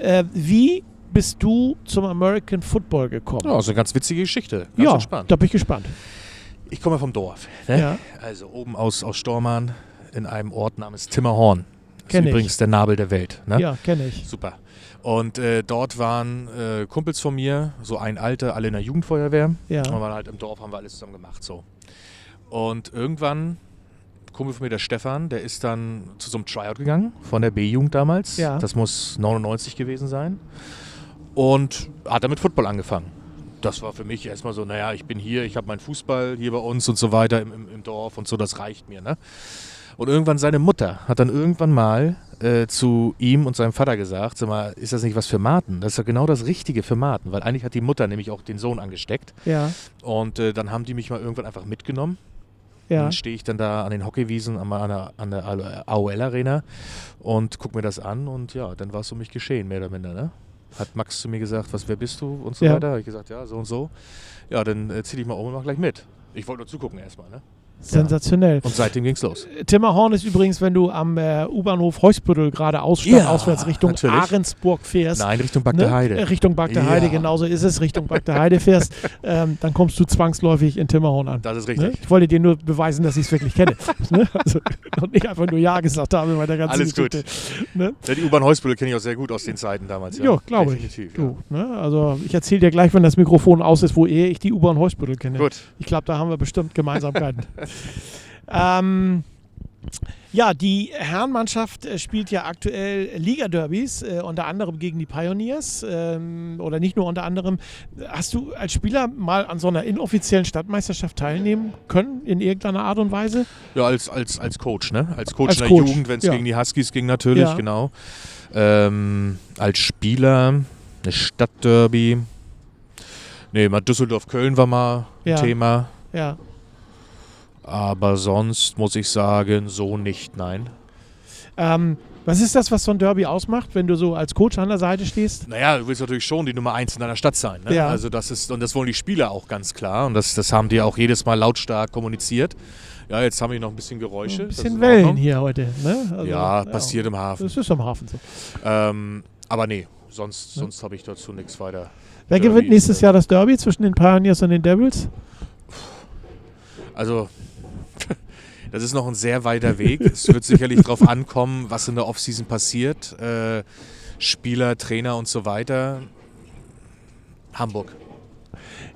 Äh, wie bist du zum American Football gekommen? Ja, also eine ganz witzige Geschichte. Ganz Ja, entspannt. da bin ich gespannt. Ich komme vom Dorf. Ne? Ja. Also oben aus, aus Stormann in einem Ort namens Timmerhorn. Das Kenn ist ich. übrigens der Nabel der Welt. Ne? Ja, kenne ich. Super. Und äh, dort waren äh, Kumpels von mir, so ein Alter, alle in der Jugendfeuerwehr. Ja. Und waren halt im Dorf, haben wir alles zusammen gemacht. So. Und irgendwann, Kumpel von mir, der Stefan, der ist dann zu so einem Tryout gegangen, von der B-Jugend damals. Ja. Das muss 99 gewesen sein. Und hat dann mit Football angefangen. Das war für mich erstmal so, naja, ich bin hier, ich habe meinen Fußball hier bei uns und so weiter im, im, im Dorf und so, das reicht mir. Ne? Und irgendwann seine Mutter hat dann irgendwann mal äh, zu ihm und seinem Vater gesagt, sag mal, ist das nicht was für Martin? Das ist ja genau das Richtige für Martin, weil eigentlich hat die Mutter nämlich auch den Sohn angesteckt. Ja, Und äh, dann haben die mich mal irgendwann einfach mitgenommen. ja. Dann stehe ich dann da an den Hockeywiesen an, der, an der AOL Arena und gucke mir das an und ja, dann war es um mich geschehen, mehr oder minder. Ne? Hat Max zu mir gesagt, was, wer bist du und so Ja. weiter. Habe ich gesagt, ja, so und so. Ja, dann äh, zieh dich mal um und mach gleich mit. Ich wollte nur zugucken erstmal. Ne? Sensationell. Und seitdem ging's los. Timmerhorn ist übrigens, wenn du am äh, U-Bahnhof Heusbüttel gerade aussteigst, Ja, auswärts Richtung natürlich. Ahrensburg fährst. Nein, Richtung Bagde ne? Richtung Bagde Heide, Ja. genauso ist es. Richtung Bagde Heide fährst, (laughs) ähm, dann kommst du zwangsläufig in Timmerhorn an. Das ist Ne? richtig. Ich wollte dir nur beweisen, dass ich es wirklich kenne. (laughs) ne? also, und nicht einfach nur Ja gesagt habe bei der ganzen Alles gut. Geschichte. Ne? Ja, die U-Bahn Heusbüttel kenne ich auch sehr gut aus den Zeiten damals. Ja, glaube ich. Du, ne? Also ich erzähle dir gleich, wenn das Mikrofon aus ist, wo eher ich die U-Bahn Heusbüttel kenne. Gut. Ich glaube, da haben wir bestimmt Gemeinsamkeiten. (laughs) ähm, ja, die Herrenmannschaft äh, spielt ja aktuell Liga-Derbys, äh, unter anderem gegen die Pioneers ähm, oder nicht nur unter anderem. Hast du als Spieler mal an so einer inoffiziellen Stadtmeisterschaft teilnehmen können, in irgendeiner Art und Weise? Ja, als, als, als Coach, ne? Als Coach Als in der Coach, Jugend, wenn es ja. gegen die Huskies ging, natürlich, Ja. genau. Ähm, als Spieler, eine Stadtderby. Nee, mal Düsseldorf-Köln war mal Ja. ein Thema. Ja. Aber sonst muss ich sagen, so nicht, nein. Ähm, was ist das, was so ein Derby ausmacht, wenn du so als Coach an der Seite stehst? Naja, du willst natürlich schon die Nummer eins in deiner Stadt sein. Ne? Ja. Also das ist, und das wollen die Spieler auch ganz klar. Und das, das haben die auch jedes Mal lautstark kommuniziert. Ja, jetzt haben wir noch ein bisschen Geräusche. Ein bisschen Wellen hier heute. Ne? Also, ja, passiert im Hafen. Das ist am Hafen so. Ähm, aber nee, sonst, sonst habe ich dazu nichts weiter. Wer Derby gewinnt nächstes Jahr das Derby zwischen den Pioneers und den Devils? Also, das ist noch ein sehr weiter Weg. es wird sicherlich darauf ankommen, was in der Offseason passiert. Äh, Spieler, Trainer und so weiter. Hamburg.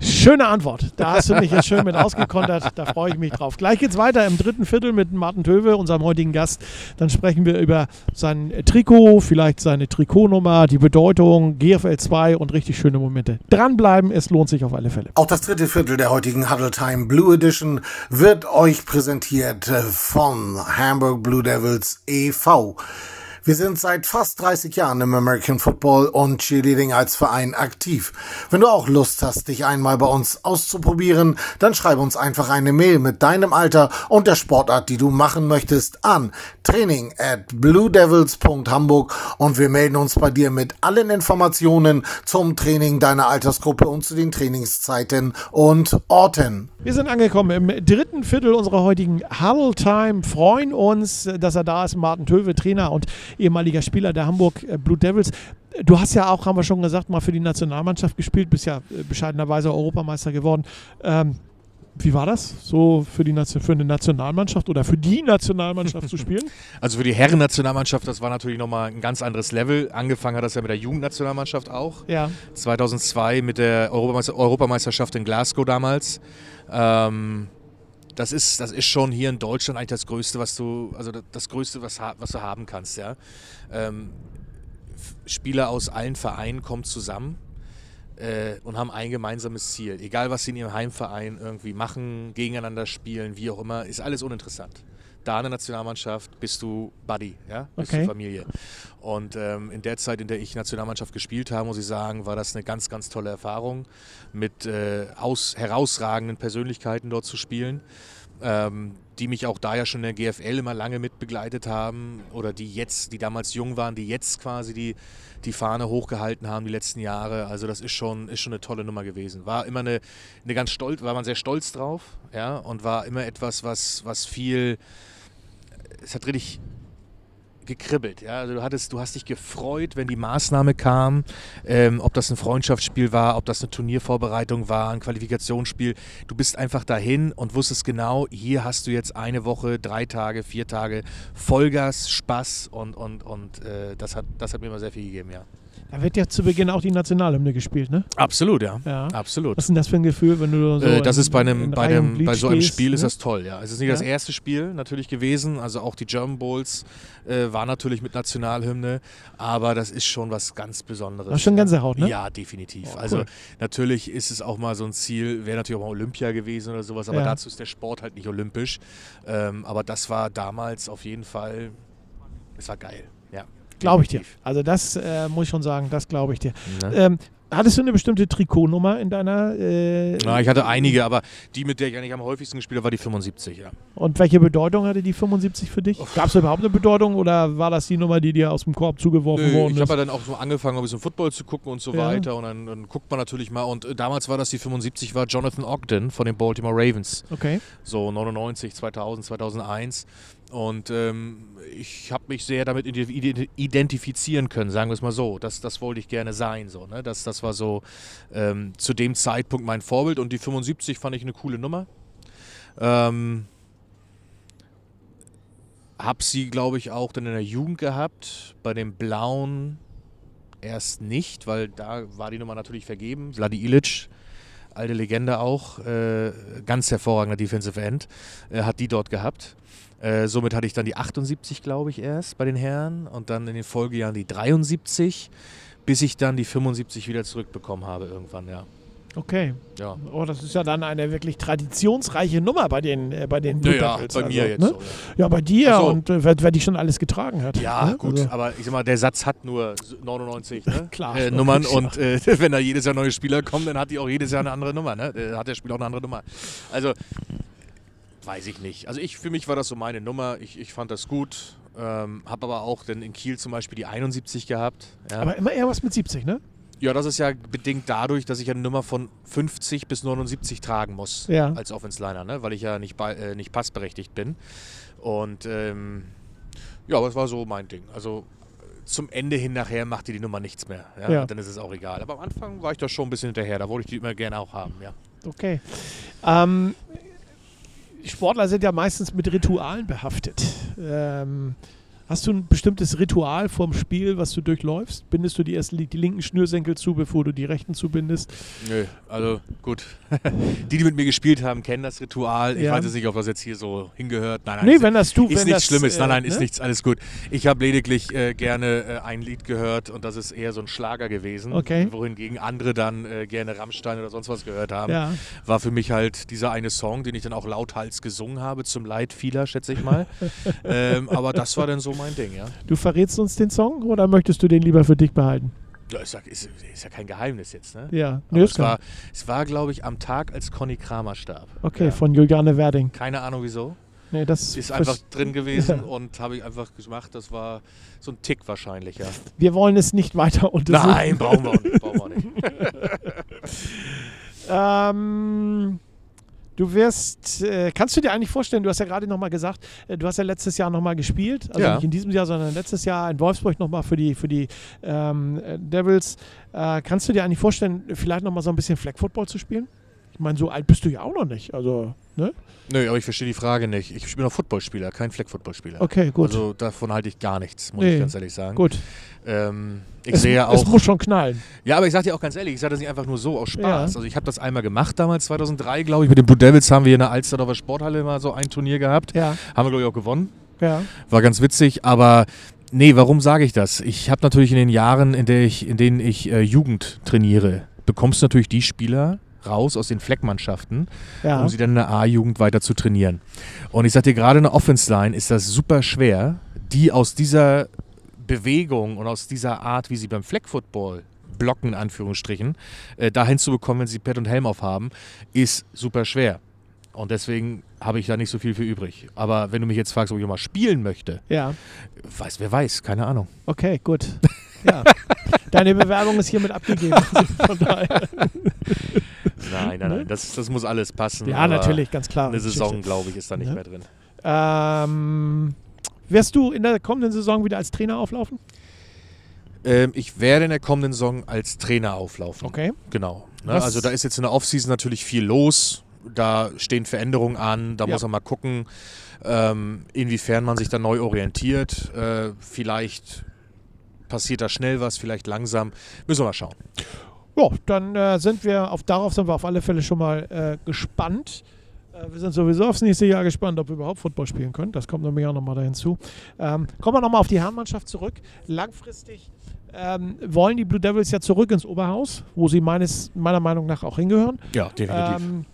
Schöne Antwort. Da hast du mich jetzt schön mit ausgekontert. Da freue ich mich drauf. Gleich geht's weiter im dritten Viertel mit Martin Töwe, unserem heutigen Gast. Dann sprechen wir über sein Trikot, vielleicht seine Trikotnummer, die Bedeutung, GFL 2 und richtig schöne Momente. Dranbleiben, es lohnt sich auf alle Fälle. Auch das dritte Viertel der heutigen Huddle Time Blue Edition wird euch präsentiert von Hamburg Blue Devils e.V. Wir sind seit fast 30 Jahren im American Football und Cheerleading als Verein aktiv. Wenn du auch Lust hast, dich einmal bei uns auszuprobieren, dann schreib uns einfach eine Mail mit deinem Alter und der Sportart, die du machen möchtest, an training at bluedevils.hamburg und wir melden uns bei dir mit allen Informationen zum Training deiner Altersgruppe und zu den Trainingszeiten und Orten. Wir sind angekommen im dritten Viertel unserer heutigen Huddle Time. Freuen uns, dass er da ist. Martin Töwe, Trainer und ehemaliger Spieler der Hamburg äh, Blue Devils. Du hast ja auch, haben wir schon gesagt, mal für die Nationalmannschaft gespielt, bist ja äh, bescheidenerweise Europameister geworden. Ähm, wie war das, so für, die für eine Nationalmannschaft oder für die Nationalmannschaft zu spielen? (laughs) Also für die Herren-Nationalmannschaft, das war natürlich nochmal ein ganz anderes Level. Angefangen hat das ja mit der Jugendnationalmannschaft auch. Ja, 2002 mit der Europameister Europameisterschaft in Glasgow damals. Ähm, das ist, das ist schon hier in Deutschland eigentlich das Größte, was du, also das- Größte, was, was du haben kannst, ja. Ähm, Spieler aus allen Vereinen kommen zusammen. äh, und haben ein gemeinsames Ziel. Egal, was sie in ihrem Heimverein irgendwie machen, gegeneinander spielen, wie auch immer, ist alles uninteressant. Da in der Nationalmannschaft bist du Buddy, ja, bist Okay. du Familie. Und ähm, in der Zeit, in der ich Nationalmannschaft gespielt habe, muss ich sagen, war das eine ganz, ganz tolle Erfahrung, mit äh, aus, herausragenden Persönlichkeiten dort zu spielen ähm, die mich auch da ja schon in der GFL immer lange mitbegleitet haben oder die jetzt, die damals jung waren, die jetzt quasi die, die Fahne hochgehalten haben die letzten Jahre. Also das ist schon, ist schon eine tolle Nummer gewesen. War immer eine, eine ganz stolz, war man sehr stolz drauf, ja, und war immer etwas, was, was viel, es hat richtig gekribbelt. Ja? Also du, hattest, du hast dich gefreut, wenn die Maßnahme kam, ähm, ob das ein Freundschaftsspiel war, ob das eine Turniervorbereitung war, ein Qualifikationsspiel. Du bist einfach dahin und wusstest genau, hier hast du jetzt eine Woche, drei Tage, vier Tage Vollgas, Spaß und, und, und äh, das, hat, das hat mir immer sehr viel gegeben, ja. Da wird ja zu Beginn auch die Nationalhymne gespielt, ne? Absolut, ja. Ja. Absolut. Was ist denn das für ein Gefühl, wenn du so Äh, das in- ist bei, in einem, bei, einem, bei so einem stehst, Spiel ist ne? das toll, ja. Es ist nicht das Ja. erste Spiel natürlich gewesen, also auch die German Bowls äh, war natürlich mit Nationalhymne, aber das ist schon was ganz Besonderes. War schon ja. Gänsehaut, ne? Ja, definitiv. Oh, Also cool. natürlich ist es auch mal so ein Ziel, wäre natürlich auch mal Olympia gewesen oder sowas, aber Ja. dazu ist der Sport halt nicht olympisch. Ähm, aber das war damals auf jeden Fall, es war geil. Glaube ich dir. Also das äh, muss ich schon sagen, das glaube ich dir. Ne? Ähm, hattest du eine bestimmte Trikotnummer in deiner... Äh, Ja, ich hatte einige, aber die, mit der ich eigentlich am häufigsten gespielt habe, war die 75, ja. Und welche Bedeutung hatte die 75 für dich? Gab es überhaupt eine Bedeutung oder war das die Nummer, die dir aus dem Korb zugeworfen Nö, worden ich ist? habe ja dann auch so angefangen, ein bisschen Football zu gucken und so Ja. weiter. Und dann, dann guckt man natürlich mal. Und äh, damals war das die 75, war Jonathan Ogden von den Baltimore Ravens. okay. So 99, 2000, 2001. Und ähm, ich habe mich sehr damit ide- ide- identifizieren können, sagen wir es mal so. Das, das wollte ich gerne sein. So, ne? das, das war so ähm, zu dem Zeitpunkt mein Vorbild. Und die 75 fand ich eine coole Nummer. Ähm, hab sie, glaube ich, auch dann in der Jugend gehabt. Bei den Blauen erst nicht, weil da war die Nummer natürlich vergeben. Vladi Ilic, alte Legende auch, äh, ganz hervorragender Defensive End, äh, hat die dort gehabt. Äh, somit hatte ich dann die 78, glaube ich, erst bei den Herren und dann in den Folgejahren die 73, bis ich dann die 75 wieder zurückbekommen habe irgendwann, ja. Okay. Ja, Oh, das ist ja dann eine wirklich traditionsreiche Nummer bei den, äh, bei den naja, bei mir also, jetzt ne? so. Ja, bei dir so. und äh, wer, wer die schon alles getragen hat. Ja, ne? gut, Also, aber ich sag mal, der Satz hat nur 99 ne? (laughs) Klar, äh, Nummern ja. und äh, (laughs) wenn da jedes Jahr neue Spieler kommen, dann hat die auch jedes Jahr eine andere Nummer. Ne? Äh, hat der Spieler auch eine andere Nummer. Also, weiß ich nicht. Also ich, für mich war das so meine Nummer. Ich, ich fand das gut. Ähm, habe aber auch dann in Kiel zum Beispiel die 71 gehabt. Ja. aber immer eher was mit 70, ne? ja, das ist ja bedingt dadurch, dass ich eine Nummer von 50 bis 79 tragen muss Ja. als Offense-Liner, ne? weil ich ja nicht, äh, nicht passberechtigt bin. Und ähm, ja, aber das war so mein Ding. Also äh, zum Ende hin nachher machte die Nummer nichts mehr. Ja? Ja. Dann ist es auch egal. Aber am Anfang war ich da schon ein bisschen hinterher. Da wollte ich die immer gerne auch haben. Ja. Okay. Ähm, Sportler sind ja meistens mit Ritualen behaftet. Ähm, hast du ein bestimmtes Ritual vorm Spiel, was du durchläufst? Bindest du die erst die linken Schnürsenkel zu, bevor du die rechten zubindest? Nö, also gut. (laughs) die, die mit mir gespielt haben, kennen das Ritual. Ich Ja. weiß jetzt nicht, ob das jetzt hier so hingehört. Nein, nein. Nee, ist- wenn das du, Ist wenn nichts das, Schlimmes, nein, äh, nein, ist ne? nichts, alles gut. Ich habe lediglich äh, gerne äh, ein Lied gehört und das ist eher so ein Schlager gewesen. Okay. Wohingegen andere dann äh, gerne Rammstein oder sonst was gehört haben. Ja. War für mich halt dieser eine Song, den ich dann auch lauthals gesungen habe, zum Leid vieler, schätze ich mal. (laughs) ähm, aber das war dann so mein Ding, ja. Du verrätst uns den Song oder möchtest du den lieber für dich behalten? ja ist, ja ist, ist ja kein Geheimnis jetzt, ne? Ja, nee, es war, es war glaube ich, am Tag, als Conny Kramer starb. Okay, ja. von Juliane Werding. Keine Ahnung wieso. Nee, das Ist einfach drin gewesen Ja. und habe ich einfach gemacht. Das war so ein Tick wahrscheinlich, ja. Wir wollen es nicht weiter untersuchen. Nein, brauchen wir nicht. Brauchen wir nicht. (laughs) (laughs) Ähm, du wirst, äh, kannst du dir eigentlich vorstellen, du hast ja gerade nochmal gesagt, äh, du hast ja letztes Jahr nochmal gespielt, also Ja. nicht in diesem Jahr, sondern letztes Jahr in Wolfsburg nochmal für die, für die ähm, äh, Devils. Äh, kannst du dir eigentlich vorstellen, vielleicht nochmal so ein bisschen Flag Football zu spielen? Ich meine, so alt bist du ja auch noch nicht. Also, ne? Nö, aber ich verstehe die Frage nicht. Ich bin noch Footballspieler, kein Fleck-Footballspieler. Okay, gut. Also davon halte ich gar nichts, muss Nee. ich ganz ehrlich sagen. gut. Ähm, ich es, sehe es auch. muss schon knallen. Ja, aber ich sage dir auch ganz ehrlich, ich sage das nicht einfach nur so aus Spaß. Ja. Also ich habe das einmal gemacht damals, 2003, glaube ich. Mit den Blue Devils haben wir in der Alsterdorfer Sporthalle mal so ein Turnier gehabt. Ja, Haben wir, glaube ich, auch gewonnen. ja. War ganz witzig, aber nee, warum sage ich das? Ich habe natürlich in den Jahren, in, der ich, in denen ich äh, Jugend trainiere, bekommst du natürlich die Spieler raus aus den Fleckmannschaften, Ja. um sie dann in der A-Jugend weiter zu trainieren. Und ich sag dir, gerade in der Offense-Line ist das super schwer, die aus dieser Bewegung und aus dieser Art, wie sie beim Fleck-Football blocken, in Anführungsstrichen, äh, dahin zu bekommen, wenn sie Pad und Helm aufhaben, ist super schwer. Und deswegen habe ich da nicht so viel für übrig. Aber wenn du mich jetzt fragst, ob ich mal spielen möchte, ja. weiß, wer weiß, keine Ahnung. Okay, gut. (laughs) Ja. Deine Bewerbung ist hiermit abgegeben. (laughs) Von daher. Nein, nein, nein, das, das muss alles passen. Ja, natürlich, ganz klar. Eine Saison, glaube ich, ist da nicht Ja. mehr drin. Ähm, wirst du in der kommenden Saison wieder als Trainer auflaufen? Ähm, ich werde in der kommenden Saison als Trainer auflaufen. Okay. Genau. Ne? Also da ist jetzt in der Offseason natürlich viel los. Da stehen Veränderungen an. Da Ja. muss man mal gucken, ähm, inwiefern man sich da neu orientiert. Äh, vielleicht passiert da schnell was, vielleicht langsam. Müssen wir mal schauen. Ja, dann äh, sind wir auf darauf sind wir auf alle Fälle schon mal äh, gespannt. Äh, wir sind sowieso aufs nächste Jahr gespannt, ob wir überhaupt Football spielen können. Das kommt nämlich auch nochmal da hinzu. Ähm, kommen wir nochmal auf die Herrenmannschaft zurück. Langfristig ähm, wollen die Blue Devils ja zurück ins Oberhaus, wo sie meines, meiner Meinung nach auch hingehören. Ja, definitiv. Ähm,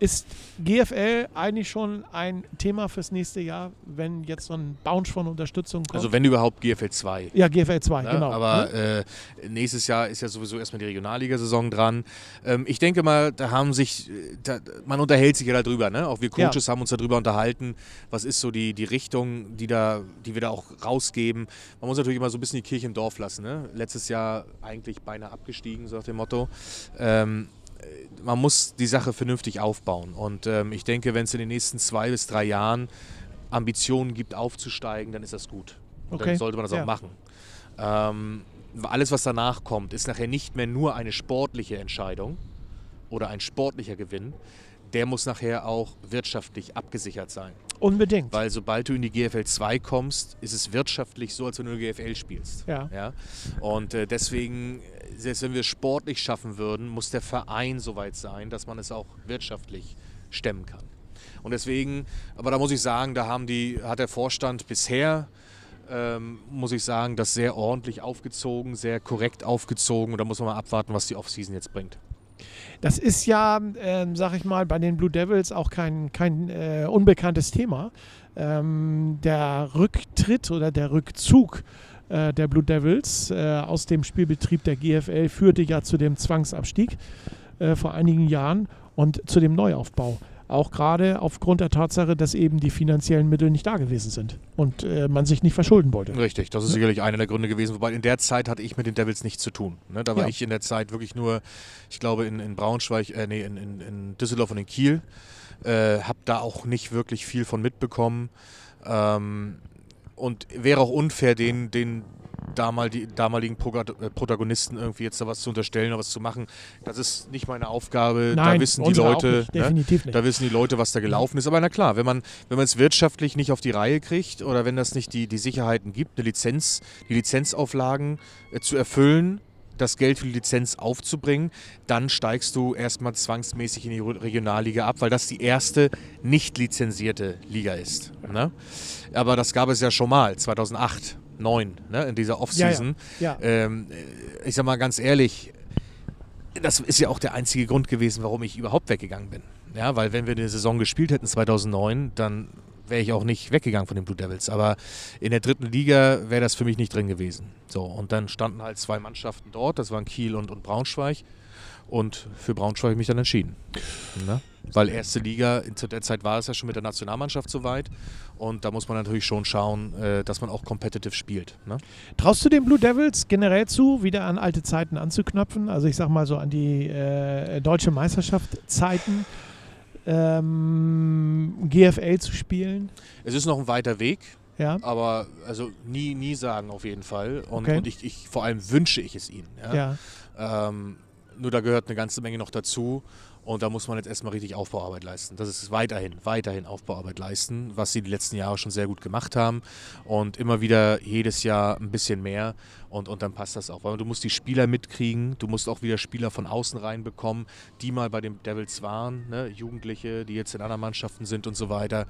ist GFL eigentlich schon ein Thema fürs nächste Jahr, wenn jetzt so ein Bounce von Unterstützung kommt? also wenn überhaupt GFL 2. ja, GFL 2, Ne? genau. Aber Ne? äh, nächstes Jahr ist ja sowieso erstmal die Regionalligasaison dran. Ähm, ich denke mal, da haben sich, äh, da, man unterhält sich ja darüber, ne? Auch wir Ja. Coaches haben uns darüber unterhalten, was ist so die, die Richtung, die, da, die wir da auch rausgeben. Man muss natürlich immer so ein bisschen die Kirche im Dorf lassen. Ne? Letztes Jahr eigentlich beinahe abgestiegen, so nach dem Motto. Ähm, äh, man muss die Sache vernünftig aufbauen. Und ähm, ich denke, wenn es in den nächsten zwei bis drei Jahren Ambitionen gibt, aufzusteigen, dann ist das gut. Und Okay. Dann sollte man das Ja. auch machen. Ähm, alles, was danach kommt, ist nachher nicht mehr nur eine sportliche Entscheidung oder ein sportlicher Gewinn. Der muss nachher auch wirtschaftlich abgesichert sein. Unbedingt. Weil sobald du in die GFL 2 kommst, ist es wirtschaftlich so, als wenn du in der GFL spielst. Ja. Ja? Und äh, deswegen, selbst wenn wir es sportlich schaffen würden, muss der Verein so weit sein, dass man es auch wirtschaftlich stemmen kann. Und deswegen, aber da muss ich sagen, da haben die, hat der Vorstand bisher, ähm, muss ich sagen, das sehr ordentlich aufgezogen, sehr korrekt aufgezogen. Und da muss man mal abwarten, was die Offseason jetzt bringt. Das ist ja, ähm, sag ich mal, bei den Blue Devils auch kein, kein äh, unbekanntes Thema. Ähm, der Rücktritt oder der Rückzug äh, der Blue Devils äh, aus dem Spielbetrieb der GFL führte ja zu dem Zwangsabstieg äh, vor einigen Jahren und zu dem Neuaufbau. Auch gerade aufgrund der Tatsache, dass eben die finanziellen Mittel nicht da gewesen sind und äh, man sich nicht verschulden wollte. Richtig, das ist sicherlich einer der Gründe gewesen. Wobei in der Zeit hatte ich mit den Devils nichts zu tun. Ne? Da war Ja. ich in der Zeit wirklich nur, ich glaube, in, in Braunschweig, äh, nee, in, in, in Düsseldorf und in Kiel. Äh, hab da auch nicht wirklich viel von mitbekommen. Ähm, und wäre auch unfair, den, den damal, die, damaligen äh, Protagonisten irgendwie jetzt da was zu unterstellen oder was zu machen. Das ist nicht meine Aufgabe. Nein, da wissen die Leute. nicht, ne? Da wissen die Leute, was da gelaufen ist. Aber na klar, wenn man, wenn man es wirtschaftlich nicht auf die Reihe kriegt oder wenn das nicht die, die Sicherheiten gibt, eine Lizenz, die Lizenzauflagen äh, zu erfüllen, das Geld für die Lizenz aufzubringen, dann steigst du erstmal zwangsmäßig in die Re- Regionalliga ab, weil das die erste nicht lizenzierte Liga ist. Ne? Aber das gab es ja schon mal, 2008, 2009, ne? in dieser Offseason. ja. Ähm, äh, ich sag mal ganz ehrlich, das ist ja auch der einzige Grund gewesen, warum ich überhaupt weggegangen bin. Ja, weil wenn wir eine Saison gespielt hätten 2009, dann wäre ich auch nicht weggegangen von den Blue Devils. Aber in der dritten Liga wäre das für mich nicht drin gewesen. So, und dann standen halt zwei Mannschaften dort, das waren Kiel und, und Braunschweig. Und für Braunschweig habe ich mich dann entschieden. Ne? Weil erste Liga, in- zu der Zeit war es ja schon mit der Nationalmannschaft soweit. Und da muss man natürlich schon schauen, äh, dass man auch competitive spielt. Ne? Traust du den Blue Devils generell zu, wieder an alte Zeiten anzuknöpfen? Also ich sag mal so an die äh, deutsche Meisterschaft Zeiten, ähm, GFL zu spielen? Es ist noch ein weiter Weg. Ja, Aber also nie, nie sagen auf jeden Fall. Und, Okay. und ich, ich, vor allem wünsche ich es ihnen. Ja? ja. Ähm, nur da gehört eine ganze Menge noch dazu. Und da muss man jetzt erstmal richtig Aufbauarbeit leisten. Das ist weiterhin, weiterhin Aufbauarbeit leisten, was sie die letzten Jahre schon sehr gut gemacht haben. Und immer wieder jedes Jahr ein bisschen mehr. Und, und dann passt das auch. Weil du musst die Spieler mitkriegen, du musst auch wieder Spieler von außen reinbekommen, die mal bei den Devils waren, ne? Jugendliche, die jetzt in anderen Mannschaften sind und so weiter,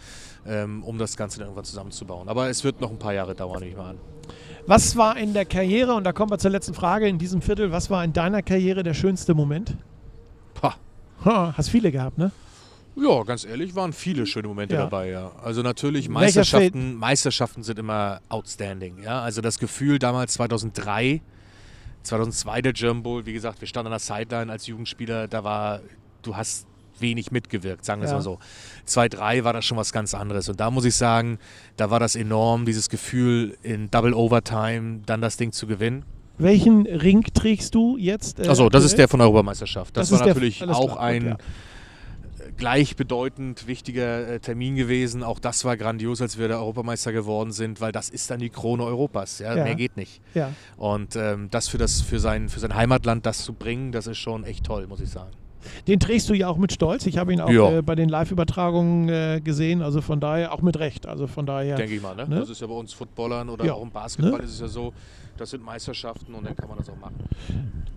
ähm, um das Ganze dann irgendwann zusammenzubauen. Aber es wird noch ein paar Jahre dauern, nehme ich mal an. Was war in der Karriere, und da kommen wir zur letzten Frage in diesem Viertel, was war in deiner Karriere der schönste Moment? Ha, hast viele gehabt, ne? Ja, ganz ehrlich, waren viele schöne Momente Ja. dabei, ja. Also natürlich Meisterschaften, Meisterschaften sind immer outstanding, ja. Also das Gefühl damals 2003, 2002 der German Bowl, wie gesagt, wir standen an der Sideline als Jugendspieler, da war, du hast wenig mitgewirkt, sagen wir es Ja. mal so. 2-3 war das schon was ganz anderes und da muss ich sagen, da war das enorm, dieses Gefühl in Double Overtime dann das Ding zu gewinnen. Welchen Ring trägst du jetzt? äh, Also das ist der von der Europameisterschaft. Das, Das war der- natürlich alles auch klar, ein ja. gleichbedeutend wichtiger äh, Termin gewesen. Auch das war grandios, als wir der Europameister geworden sind, weil das ist dann die Krone Europas. Ja? Ja. Mehr geht nicht. Ja. Und ähm, das für das für sein für sein Heimatland das zu bringen, das ist schon echt toll, muss ich sagen. Den trägst du ja auch mit Stolz. Ich habe ihn auch Ja. äh, bei den Live-Übertragungen äh, gesehen, also von daher auch mit Recht. Also von daher. Denke ich mal. Ne? Ne? Das ist ja bei uns Footballern oder Ja. auch im Basketball Ne? ist es ja so, das sind Meisterschaften und dann kann man das auch machen.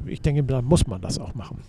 ich denke, da muss man das auch machen.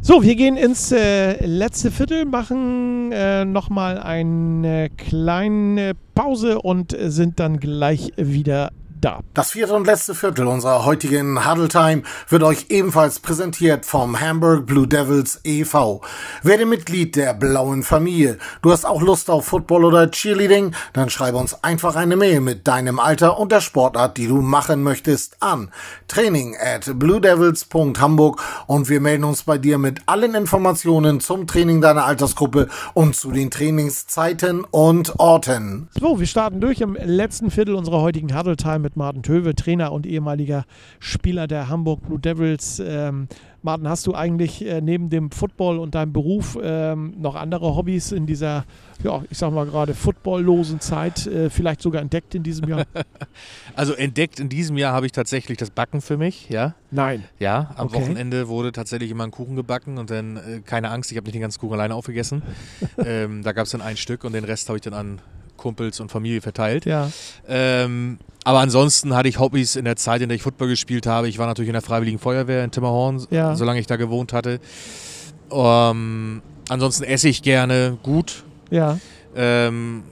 So, wir gehen ins äh, letzte Viertel, machen äh, nochmal eine kleine Pause und sind dann gleich wieder da. Das vierte und letzte Viertel unserer heutigen Huddle Time wird euch ebenfalls präsentiert vom Hamburg Blue Devils e.V. Werde Mitglied der blauen Familie. Du hast auch Lust auf Football oder Cheerleading? Dann schreibe uns einfach eine Mail mit deinem Alter und der Sportart, die du machen möchtest, an training at bluedevils.hamburg und wir melden uns bei dir mit allen Informationen zum Training deiner Altersgruppe und zu den Trainingszeiten und Orten. So, wir starten durch im letzten Viertel unserer heutigen Huddle Time mit Martin Töwe, Trainer und ehemaliger Spieler der Hamburg Blue Devils. Ähm, Martin, hast du eigentlich äh, neben dem Football und deinem Beruf ähm, noch andere Hobbys in dieser, ja, ich sag mal gerade footballlosen Zeit, äh, vielleicht sogar entdeckt in diesem Jahr? (laughs) Also entdeckt in diesem Jahr habe ich tatsächlich das Backen für mich, ja. Nein. Ja, am Okay. Wochenende wurde tatsächlich immer ein Kuchen gebacken und dann, äh, keine Angst, ich habe nicht den ganzen Kuchen alleine aufgegessen. (laughs) ähm, da gab es dann ein Stück und den Rest habe ich dann an Kumpels und Familie verteilt. Ja. Ähm, aber ansonsten hatte ich Hobbys in der Zeit, in der ich Football gespielt habe. Ich war natürlich in der Freiwilligen Feuerwehr in Timmerhorn, Ja. solange ich da gewohnt hatte. Ähm, ansonsten esse ich gerne gut Ja. ähm,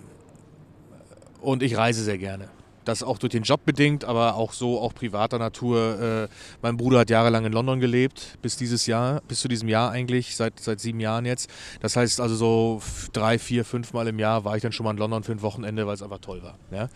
und ich reise sehr gerne. Das auch durch den Job bedingt, aber auch so auch privater Natur. Äh, mein Bruder hat jahrelang in London gelebt, bis dieses Jahr, bis zu diesem Jahr eigentlich, seit, seit sieben Jahren jetzt. Das heißt also so drei, vier, fünf Mal im Jahr war ich dann schon mal in London für ein Wochenende, weil es einfach toll war. Ja?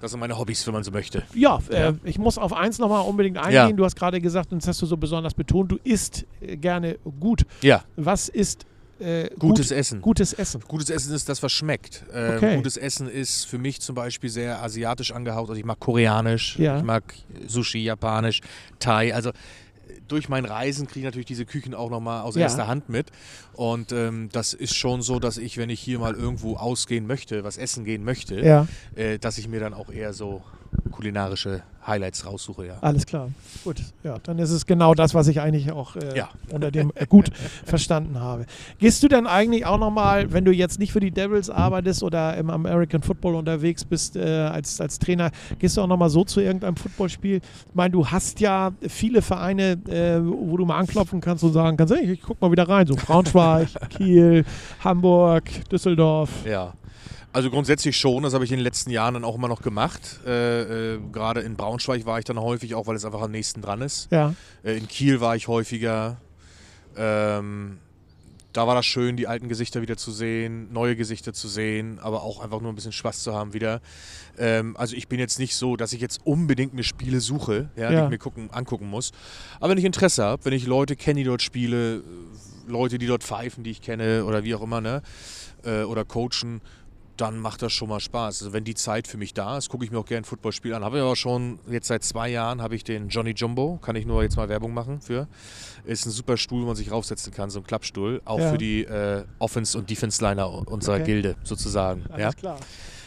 Das sind meine Hobbys, wenn man so möchte. Ja, äh, Ja. ich muss auf eins nochmal unbedingt eingehen. Ja. Du hast gerade gesagt, und das hast du so besonders betont, du isst äh, gerne gut. Ja, Was ist äh, gutes gut, Essen. gutes Essen? Gutes Essen ist das, was schmeckt. Ähm, Okay. Gutes Essen ist für mich zum Beispiel sehr asiatisch angehaucht. Also ich mag koreanisch, Ja. ich mag Sushi, japanisch, Thai. Also äh, durch mein Reisen kriege ich natürlich diese Küchen auch nochmal aus Ja. erster Hand mit. Und ähm, das ist schon so, dass ich, wenn ich hier mal irgendwo ausgehen möchte, was essen gehen möchte, Ja, äh, dass ich mir dann auch eher so kulinarische Highlights raussuche, ja. alles klar. Gut, ja, dann ist es genau das, was ich eigentlich auch äh, Ja. unter dem äh, gut (laughs) verstanden habe. Gehst du denn eigentlich auch nochmal, wenn du jetzt nicht für die Devils arbeitest oder im American Football unterwegs bist äh, als, als Trainer, gehst du auch nochmal so zu irgendeinem Footballspiel? Ich meine, du hast ja viele Vereine, äh, wo du mal anklopfen kannst und sagen kannst, hey, ich guck mal wieder rein, so Braunschweig, (laughs) Kiel, Hamburg, Düsseldorf. Ja. Also grundsätzlich schon, das habe ich in den letzten Jahren dann auch immer noch gemacht. Äh, äh, Gerade in Braunschweig war ich dann häufig, auch weil es einfach am nächsten dran ist. Ja, Äh, in Kiel war ich häufiger. Ähm, da war das schön, die alten Gesichter wieder zu sehen, neue Gesichter zu sehen, aber auch einfach nur ein bisschen Spaß zu haben wieder. Ähm, also ich bin jetzt nicht so, dass ich jetzt unbedingt mir Spiele suche, ja, die Ja. ich mir gucken, angucken muss. Aber wenn ich Interesse habe, wenn ich Leute kenne, die dort spiele, Leute, die dort pfeifen, die ich kenne oder wie auch immer, ne, äh, oder coachen, dann macht das schon mal Spaß. Also wenn die Zeit für mich da ist, gucke ich mir auch gerne ein Footballspiel an. Habe ich aber schon jetzt seit zwei Jahren habe ich den Johnny Jumbo, kann ich nur jetzt mal Werbung machen für. Ist ein super Stuhl, wo man sich raufsetzen kann, so ein Klappstuhl, auch Ja. für die äh, Offense- und Defense-Liner unserer Okay. Gilde sozusagen. alles Ja? klar.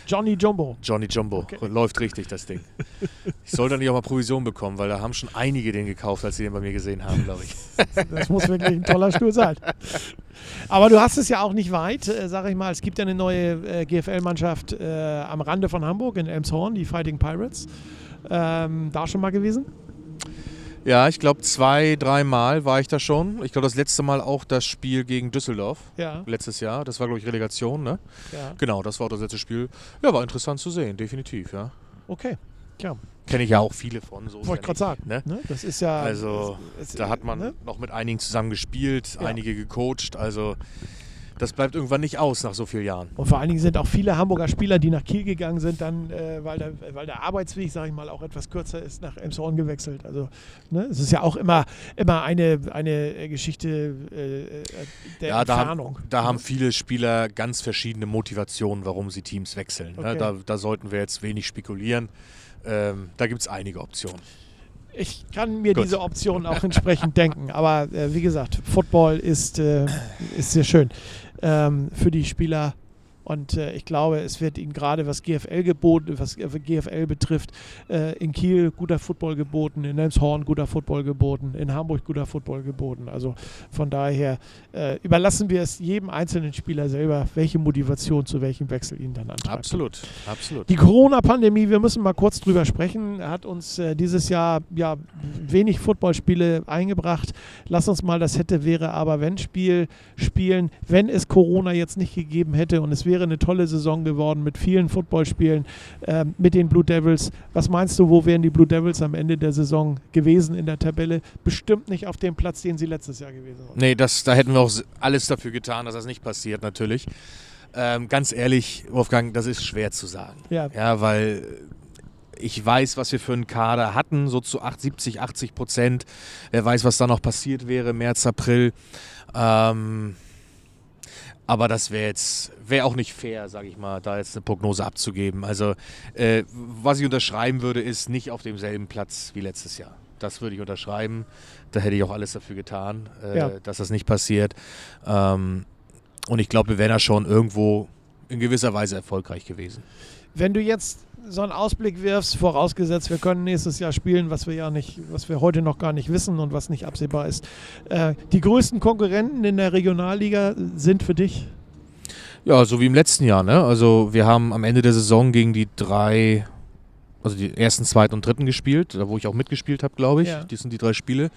Johnny Jumbo. Johnny Jumbo. Okay. Läuft richtig, das Ding. Ich sollte nicht auch mal Provision bekommen, weil da haben schon einige den gekauft, als sie den bei mir gesehen haben, glaube ich. Das muss wirklich ein toller Stuhl sein. Aber du hast es ja auch nicht weit, äh, sag ich mal. Es gibt ja eine neue äh, GFL-Mannschaft äh, am Rande von Hamburg in Elmshorn, die Fighting Pirates. Ähm, da schon mal gewesen? Ja, ich glaube, zwei, dreimal war ich da schon. Ich glaube, das letzte Mal auch das Spiel gegen Düsseldorf. Ja. Letztes Jahr. Das war, glaube ich, Relegation, ne? ja. Genau, das war auch das letzte Spiel. Ja, war interessant zu sehen, definitiv, ja. Okay. Ja, Kenne ich ja auch viele von. So wollte ich gerade sagen. Ne? Ne? Das ist ja. Also, es- es- Da hat man ne? noch mit einigen zusammen gespielt, Ja. einige gecoacht. Also, das bleibt irgendwann nicht aus nach so vielen Jahren. Und vor allen Dingen sind auch viele Hamburger Spieler, die nach Kiel gegangen sind, dann, äh, weil, der, weil der Arbeitsweg, sage ich mal, auch etwas kürzer ist, nach Elmshorn gewechselt. Also ne, es ist ja auch immer, immer eine, eine Geschichte äh, äh, der Ja, da Entfernung. haben, da haben viele Spieler ganz verschiedene Motivationen, warum sie Teams wechseln. Okay. Ne? Da, da sollten wir jetzt wenig spekulieren. Ähm, da gibt es einige Optionen. Ich kann mir Gut. diese Option auch entsprechend (laughs) denken. Aber äh, wie gesagt, Football ist, äh, ist sehr schön ähm, für die Spieler. Und äh, ich glaube, es wird ihnen gerade was GFL geboten, was GFL betrifft, äh, in Kiel guter Football geboten, in Elmshorn guter Football geboten, in Hamburg guter Football geboten. Also von daher äh, überlassen wir es jedem einzelnen Spieler selber, welche Motivation zu welchem Wechsel ihn dann antreibt. Absolut, absolut. Die Corona-Pandemie, wir müssen mal kurz drüber sprechen, hat uns äh, dieses Jahr ja wenig Footballspiele eingebracht. Lass uns mal das hätte, wäre, aber wenn Spiel spielen, wenn es Corona jetzt nicht gegeben hätte und es wäre eine tolle Saison geworden mit vielen Footballspielen ähm, mit den Blue Devils. Was meinst du, wo wären die Blue Devils am Ende der Saison gewesen in der Tabelle? Bestimmt nicht auf dem Platz, den sie letztes Jahr gewesen waren. Nee, das, da hätten wir auch alles dafür getan, dass das nicht passiert, natürlich. Ähm, ganz ehrlich, Wolfgang, das ist schwer zu sagen. Ja, Ja, weil ich weiß, was wir für einen Kader hatten, so zu 8, 70, 80 Prozent. Wer weiß, was da noch passiert wäre, März, April. Ähm, aber das wäre jetzt, wäre auch nicht fair, sage ich mal, da jetzt eine Prognose abzugeben. Also, äh, was ich unterschreiben würde, ist nicht auf demselben Platz wie letztes Jahr. Das würde ich unterschreiben. Da hätte ich auch alles dafür getan, äh, Ja. dass das nicht passiert. Ähm, und ich glaube, wir wären da schon irgendwo in gewisser Weise erfolgreich gewesen. Wenn du jetzt so einen Ausblick wirfst, vorausgesetzt, wir können nächstes Jahr spielen, was wir ja nicht, was wir heute noch gar nicht wissen und was nicht absehbar ist. Äh, die größten Konkurrenten in der Regionalliga sind für dich. Ja, so wie im letzten Jahr. Ne? Also wir haben am Ende der Saison gegen die drei, also die ersten, zweiten und dritten gespielt, da wo ich auch mitgespielt habe, glaube ich. Ja. Die sind die drei Spiele.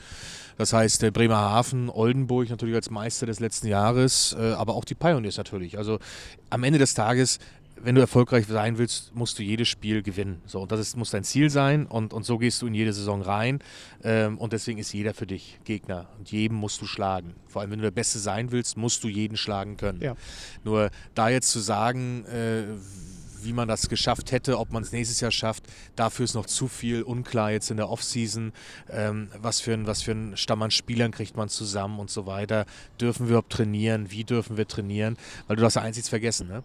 Das heißt, der Bremerhaven, Oldenburg natürlich als Meister des letzten Jahres, äh, aber auch die Pioneers natürlich. Also am Ende des Tages, wenn du erfolgreich sein willst, musst du jedes Spiel gewinnen. So, und das ist, muss dein Ziel sein und, und so gehst du in jede Saison rein. Ähm, und deswegen ist jeder für dich Gegner und jedem musst du schlagen. Vor allem, wenn du der Beste sein willst, musst du jeden schlagen können. Ja. Nur da jetzt zu sagen, äh, wie man das geschafft hätte, ob man es nächstes Jahr schafft, dafür ist noch zu viel unklar jetzt in der Offseason. Ähm, was, für ein, was für ein Stamm an Spielern kriegt man zusammen und so weiter. Dürfen wir überhaupt trainieren? Wie dürfen wir trainieren? Weil du darfst ja eins jetzt vergessen, ne?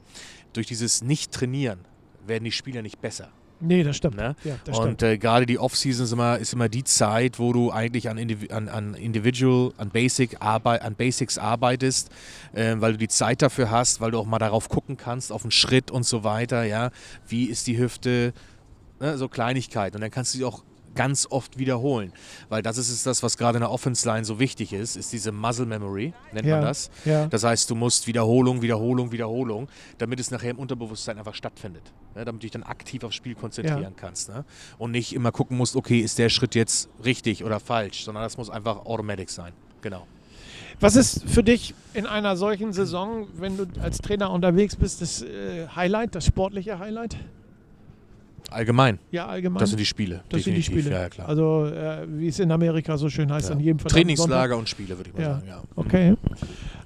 Durch dieses Nicht-Trainieren werden die Spieler nicht besser. Nee, das stimmt. Ne? Ja, das. Und äh, gerade die Offseason ist immer, ist immer die Zeit, wo du eigentlich an, Indivi an, an Individual, an, Basic Arbeit, an Basics arbeitest, äh, weil du die Zeit dafür hast, weil du auch mal darauf gucken kannst, auf den Schritt und so weiter. Ja, Wie ist die Hüfte? Ne? So Kleinigkeiten. Und dann kannst du sie auch ganz oft wiederholen. Weil das ist es das, was gerade in der Offense-Line so wichtig ist, ist diese Muscle Memory, nennt Ja. man das. ja. Das heißt, du musst Wiederholung, Wiederholung, Wiederholung, damit es nachher im Unterbewusstsein einfach stattfindet. Ne? Damit du dich dann aktiv aufs Spiel konzentrieren Ja. kannst. Ne? Und nicht immer gucken musst, okay, ist der Schritt jetzt richtig oder falsch, sondern das muss einfach automatic sein. Genau. Was ist für dich in einer solchen Saison, wenn du als Trainer unterwegs bist, das äh, Highlight, das sportliche Highlight? Allgemein, Ja, allgemein. das sind die Spiele. Das sind die definitiv. Spiele. Ja, ja, klar. Also, äh, wie es in Amerika so schön heißt, Ja. an jedem Sonntag. Trainingslager und Spiele, würde ich mal Ja. sagen. Ja. Okay.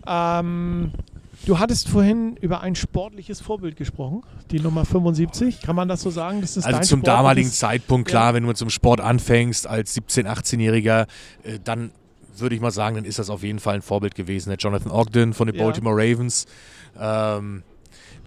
Ähm, du hattest vorhin über ein sportliches Vorbild gesprochen, die Nummer 75. Kann man das so sagen? Das ist Also zum damaligen Zeitpunkt, klar, wenn du einem Sport anfängst als 17-, 18-Jähriger, äh, dann würde ich mal sagen, dann ist das auf jeden Fall ein Vorbild gewesen. Der Jonathan Ogden von den. Baltimore Ravens. Ähm,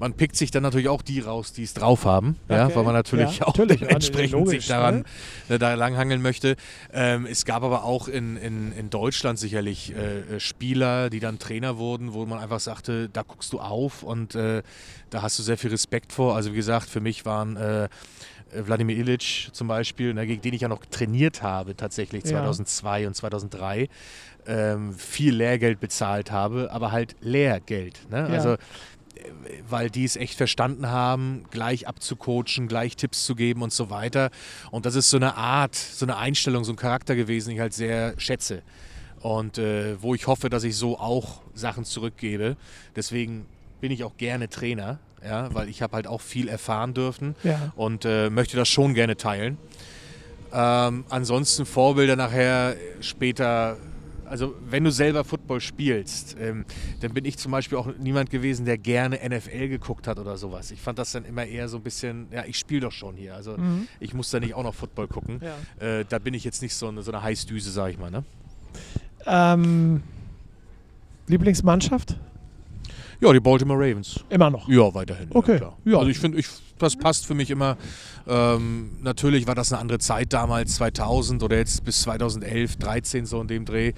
man pickt sich dann natürlich auch die raus, die es drauf haben, ja, Okay. weil man natürlich Ja, auch natürlich. (laughs) dementsprechend Logisch, sich daran ne? ne, da langhangeln möchte. Ähm, es gab aber auch in, in, in Deutschland sicherlich äh, äh, Spieler, die dann Trainer wurden, wo man einfach sagte, da guckst du auf und äh, da hast du sehr viel Respekt vor. Also wie gesagt, für mich waren äh, Wladimir Ilic zum Beispiel, ne, gegen den ich ja noch trainiert habe tatsächlich Ja. 2002 und 2003, ähm, viel Lehrgeld bezahlt habe, aber halt Lehrgeld. Ne? Ja. Also weil die es echt verstanden haben, gleich abzucoachen, gleich Tipps zu geben und so weiter. Und das ist so eine Art, so eine Einstellung, so ein Charakter gewesen, den ich halt sehr schätze. Und äh, wo ich hoffe, dass ich so auch Sachen zurückgebe. Deswegen bin ich auch gerne Trainer, ja, weil ich habe halt auch viel erfahren dürfen Ja. und äh, möchte das schon gerne teilen. Ähm, ansonsten Vorbilder nachher später, also wenn du selber Football spielst, ähm, dann bin ich zum Beispiel auch niemand gewesen, der gerne NFL geguckt hat oder sowas. Ich fand das dann immer eher so ein bisschen, ja, ich spiele doch schon hier, also Mhm. ich muss da nicht auch noch Football gucken. Ja. Äh, da bin ich jetzt nicht so eine, so eine Heißdüse, sag ich mal. Ne? Ähm, Lieblingsmannschaft? Ja, die Baltimore Ravens. Immer noch. Ja, weiterhin. Okay, Ja, klar. ja. Also ich finde, ich, das passt für mich immer. Ähm, natürlich war das eine andere Zeit damals, 2000 oder jetzt bis 2011, 13 so in dem Dreh.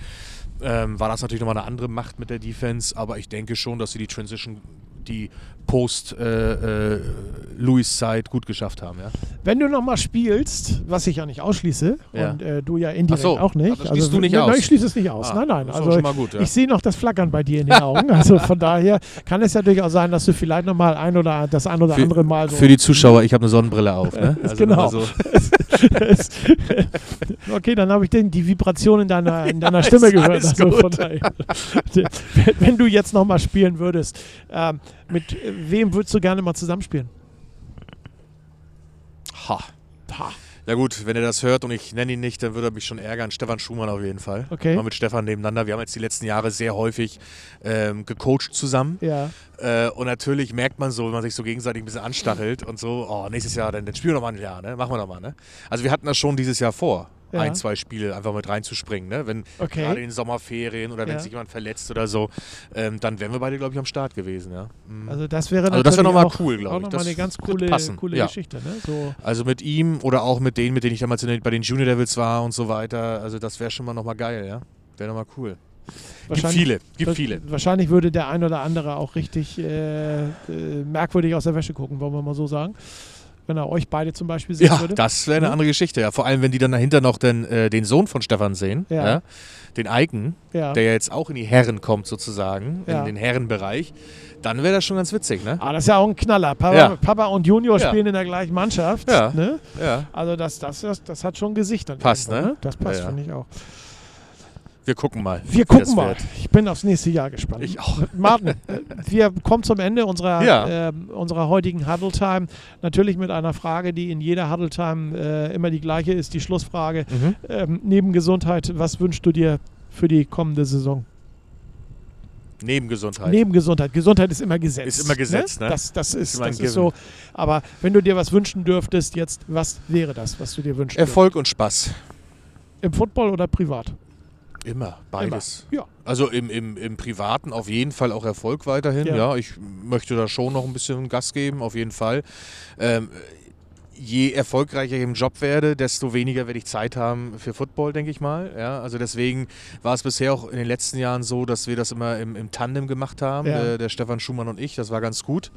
Ähm, war das natürlich nochmal eine andere Macht mit der Defense, aber ich denke schon, dass sie die Transition, die Post-Louis-Zeit gut geschafft haben. Ja? Wenn du nochmal spielst, was ich ja nicht ausschließe, Ja. und äh, du ja indirekt so, auch nicht. das schließt du nicht nein, aus. Nein, ich schließe es nicht aus. Ah, nein, nein. Also gut, ja. ich sehe noch das Flackern bei dir in den Augen. Also von daher kann es ja durchaus sein, dass du vielleicht nochmal ein oder das ein oder Für- andere Mal so. Für die Zuschauer, ich habe eine Sonnenbrille auf. Ne? (laughs) Genau. nur so- (laughs) (laughs) okay, dann habe ich den, die Vibration in deiner, in deiner Ja, Stimme gehört. alles Also gut. von daher, wenn du jetzt nochmal spielen würdest, ähm, mit äh, wem würdest du gerne mal zusammenspielen? ha. Ha. Ja gut, wenn er das hört und ich nenne ihn nicht, dann würde er mich schon ärgern. Stefan Schumann auf jeden Fall. Okay. Mal mit Stefan nebeneinander. Wir haben jetzt die letzten Jahre sehr häufig ähm, gecoacht zusammen. Ja. Äh, und natürlich merkt man so, wenn man sich so gegenseitig ein bisschen anstachelt und so, oh, nächstes Jahr, dann, dann spielen wir noch mal ein Jahr, ne? Machen wir noch mal, ne? Also wir hatten das schon dieses Jahr vor, Ja. ein, zwei Spiele einfach mit reinzuspringen, ne? Wenn Okay. gerade in den Sommerferien oder wenn Ja. sich jemand verletzt oder so, ähm, dann wären wir beide, glaube ich, am Start gewesen, ja. Mhm. Also das wäre Also das wäre natürlich noch mal auch, cool, glaub auch ich. noch Das eine ganz coole, coole. Geschichte. Ne? So, Also mit ihm oder auch mit denen, mit denen ich damals den, bei den Junior Devils war und so weiter. Also das wäre schon mal nochmal geil, ja. Wäre nochmal cool. Gibt viele, gibt viele. Wahrscheinlich würde der ein oder andere auch richtig äh, äh, merkwürdig aus der Wäsche gucken, wollen wir mal so sagen. Wenn er euch beide zum Beispiel sehen Ja, würde. das wäre eine Ja. andere Geschichte, ja. Vor allem, wenn die dann dahinter noch den, äh, den Sohn von Stefan sehen, Ja. ja. den Eiken, ja. der ja jetzt auch in die Herren kommt sozusagen, in den Herrenbereich, dann wäre das schon ganz witzig, ne? Ah, das ist ja auch ein Knaller. Papa. Papa und Junior spielen in der gleichen Mannschaft. Ne? Also das, das, das, das hat schon Gesicht. Passt, ne? Das passt, finde ich auch. Wir gucken mal. Wir gucken mal. wird. Ich bin aufs nächste Jahr gespannt. Ich auch. Martin, äh, wir kommen zum Ende unserer, Ja. ähm, unserer heutigen Huddle Time. Natürlich mit einer Frage, die in jeder Huddle Time äh, immer die gleiche ist, die Schlussfrage. Mhm. Ähm, neben Gesundheit, was wünschst du dir für die kommende Saison? Neben Gesundheit. Neben Gesundheit. Gesundheit ist immer Gesetz. Ist immer Gesetz, ne? Das, das ist, ein das ist so. Aber wenn du dir was wünschen dürftest, jetzt, was wäre das, was du dir wünschst? Erfolg und Spaß. Im Football oder privat? Immer, beides. Immer. Ja. Also im, im, im Privaten auf jeden Fall auch Erfolg weiterhin. Ja. Ja. ich möchte da schon noch ein bisschen Gas geben, auf jeden Fall. Ähm, je erfolgreicher ich im Job werde, desto weniger werde ich Zeit haben für Football, denke ich mal. Ja, also deswegen war es bisher auch in den letzten Jahren so, dass wir das immer im, im Tandem gemacht haben, Ja. der, der Stefan Schumann und ich. Das war ganz gut.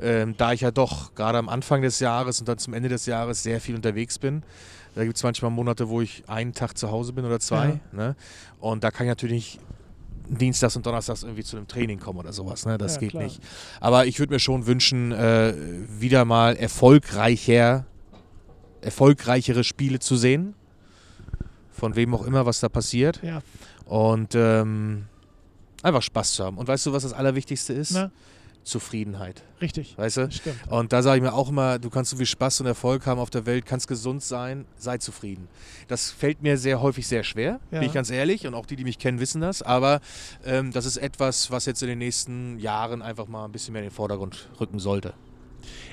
Ähm, da ich ja doch gerade am Anfang des Jahres und dann zum Ende des Jahres sehr viel unterwegs bin. Da gibt es manchmal Monate, wo ich einen Tag zu Hause bin oder zwei. Ne? Und da kann ich natürlich Dienstags und Donnerstags irgendwie zu einem Training kommen oder sowas. Ne? Das Ja, geht klar. nicht. Aber ich würde mir schon wünschen, äh, wieder mal erfolgreicher, erfolgreichere Spiele zu sehen. Von wem auch immer, was da passiert. Ja. Und ähm, einfach Spaß zu haben. Und weißt du, was das Allerwichtigste ist? Na? Zufriedenheit. Richtig. Weißt du? Stimmt. Und da sage ich mir auch immer, du kannst so viel Spaß und Erfolg haben auf der Welt, kannst gesund sein, sei zufrieden. Das fällt mir sehr häufig sehr schwer, Ja. bin ich ganz ehrlich. Und auch die, die mich kennen, wissen das. Aber ähm, das ist etwas, was jetzt in den nächsten Jahren einfach mal ein bisschen mehr in den Vordergrund rücken sollte.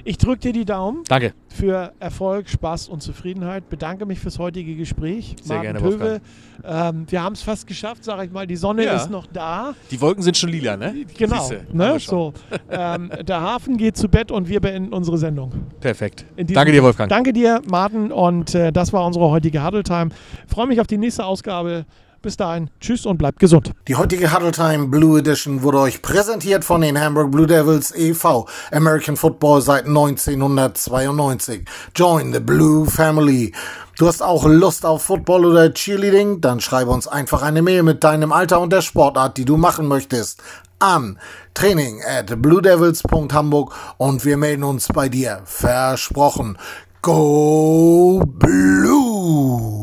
Ich drücke dir die Daumen. Danke. Für Erfolg, Spaß und Zufriedenheit. Bedanke mich fürs heutige Gespräch. Sehr Martin gerne, Töwe. Ähm, wir haben es fast geschafft, sage ich mal. Die Sonne Ja. ist noch da. Die Wolken sind schon lila, ne? Genau. Siehste, Ne? So. ähm, der Hafen geht zu Bett und wir beenden unsere Sendung. Perfekt. Danke dir, Wolfgang. Danke dir, Martin. Und äh, das war unsere heutige Huddle Time. Freue mich auf die nächste Ausgabe. Bis dahin. Tschüss und bleibt gesund. Die heutige Huddle Time Blue Edition wurde euch präsentiert von den Hamburg Blue Devils e.V. American Football seit 1992. Join the Blue Family. Du hast auch Lust auf Football oder Cheerleading? Dann schreibe uns einfach eine Mail mit deinem Alter und der Sportart, die du machen möchtest, an training at bluedevils.hamburg und wir melden uns bei dir. Versprochen. Go Blue!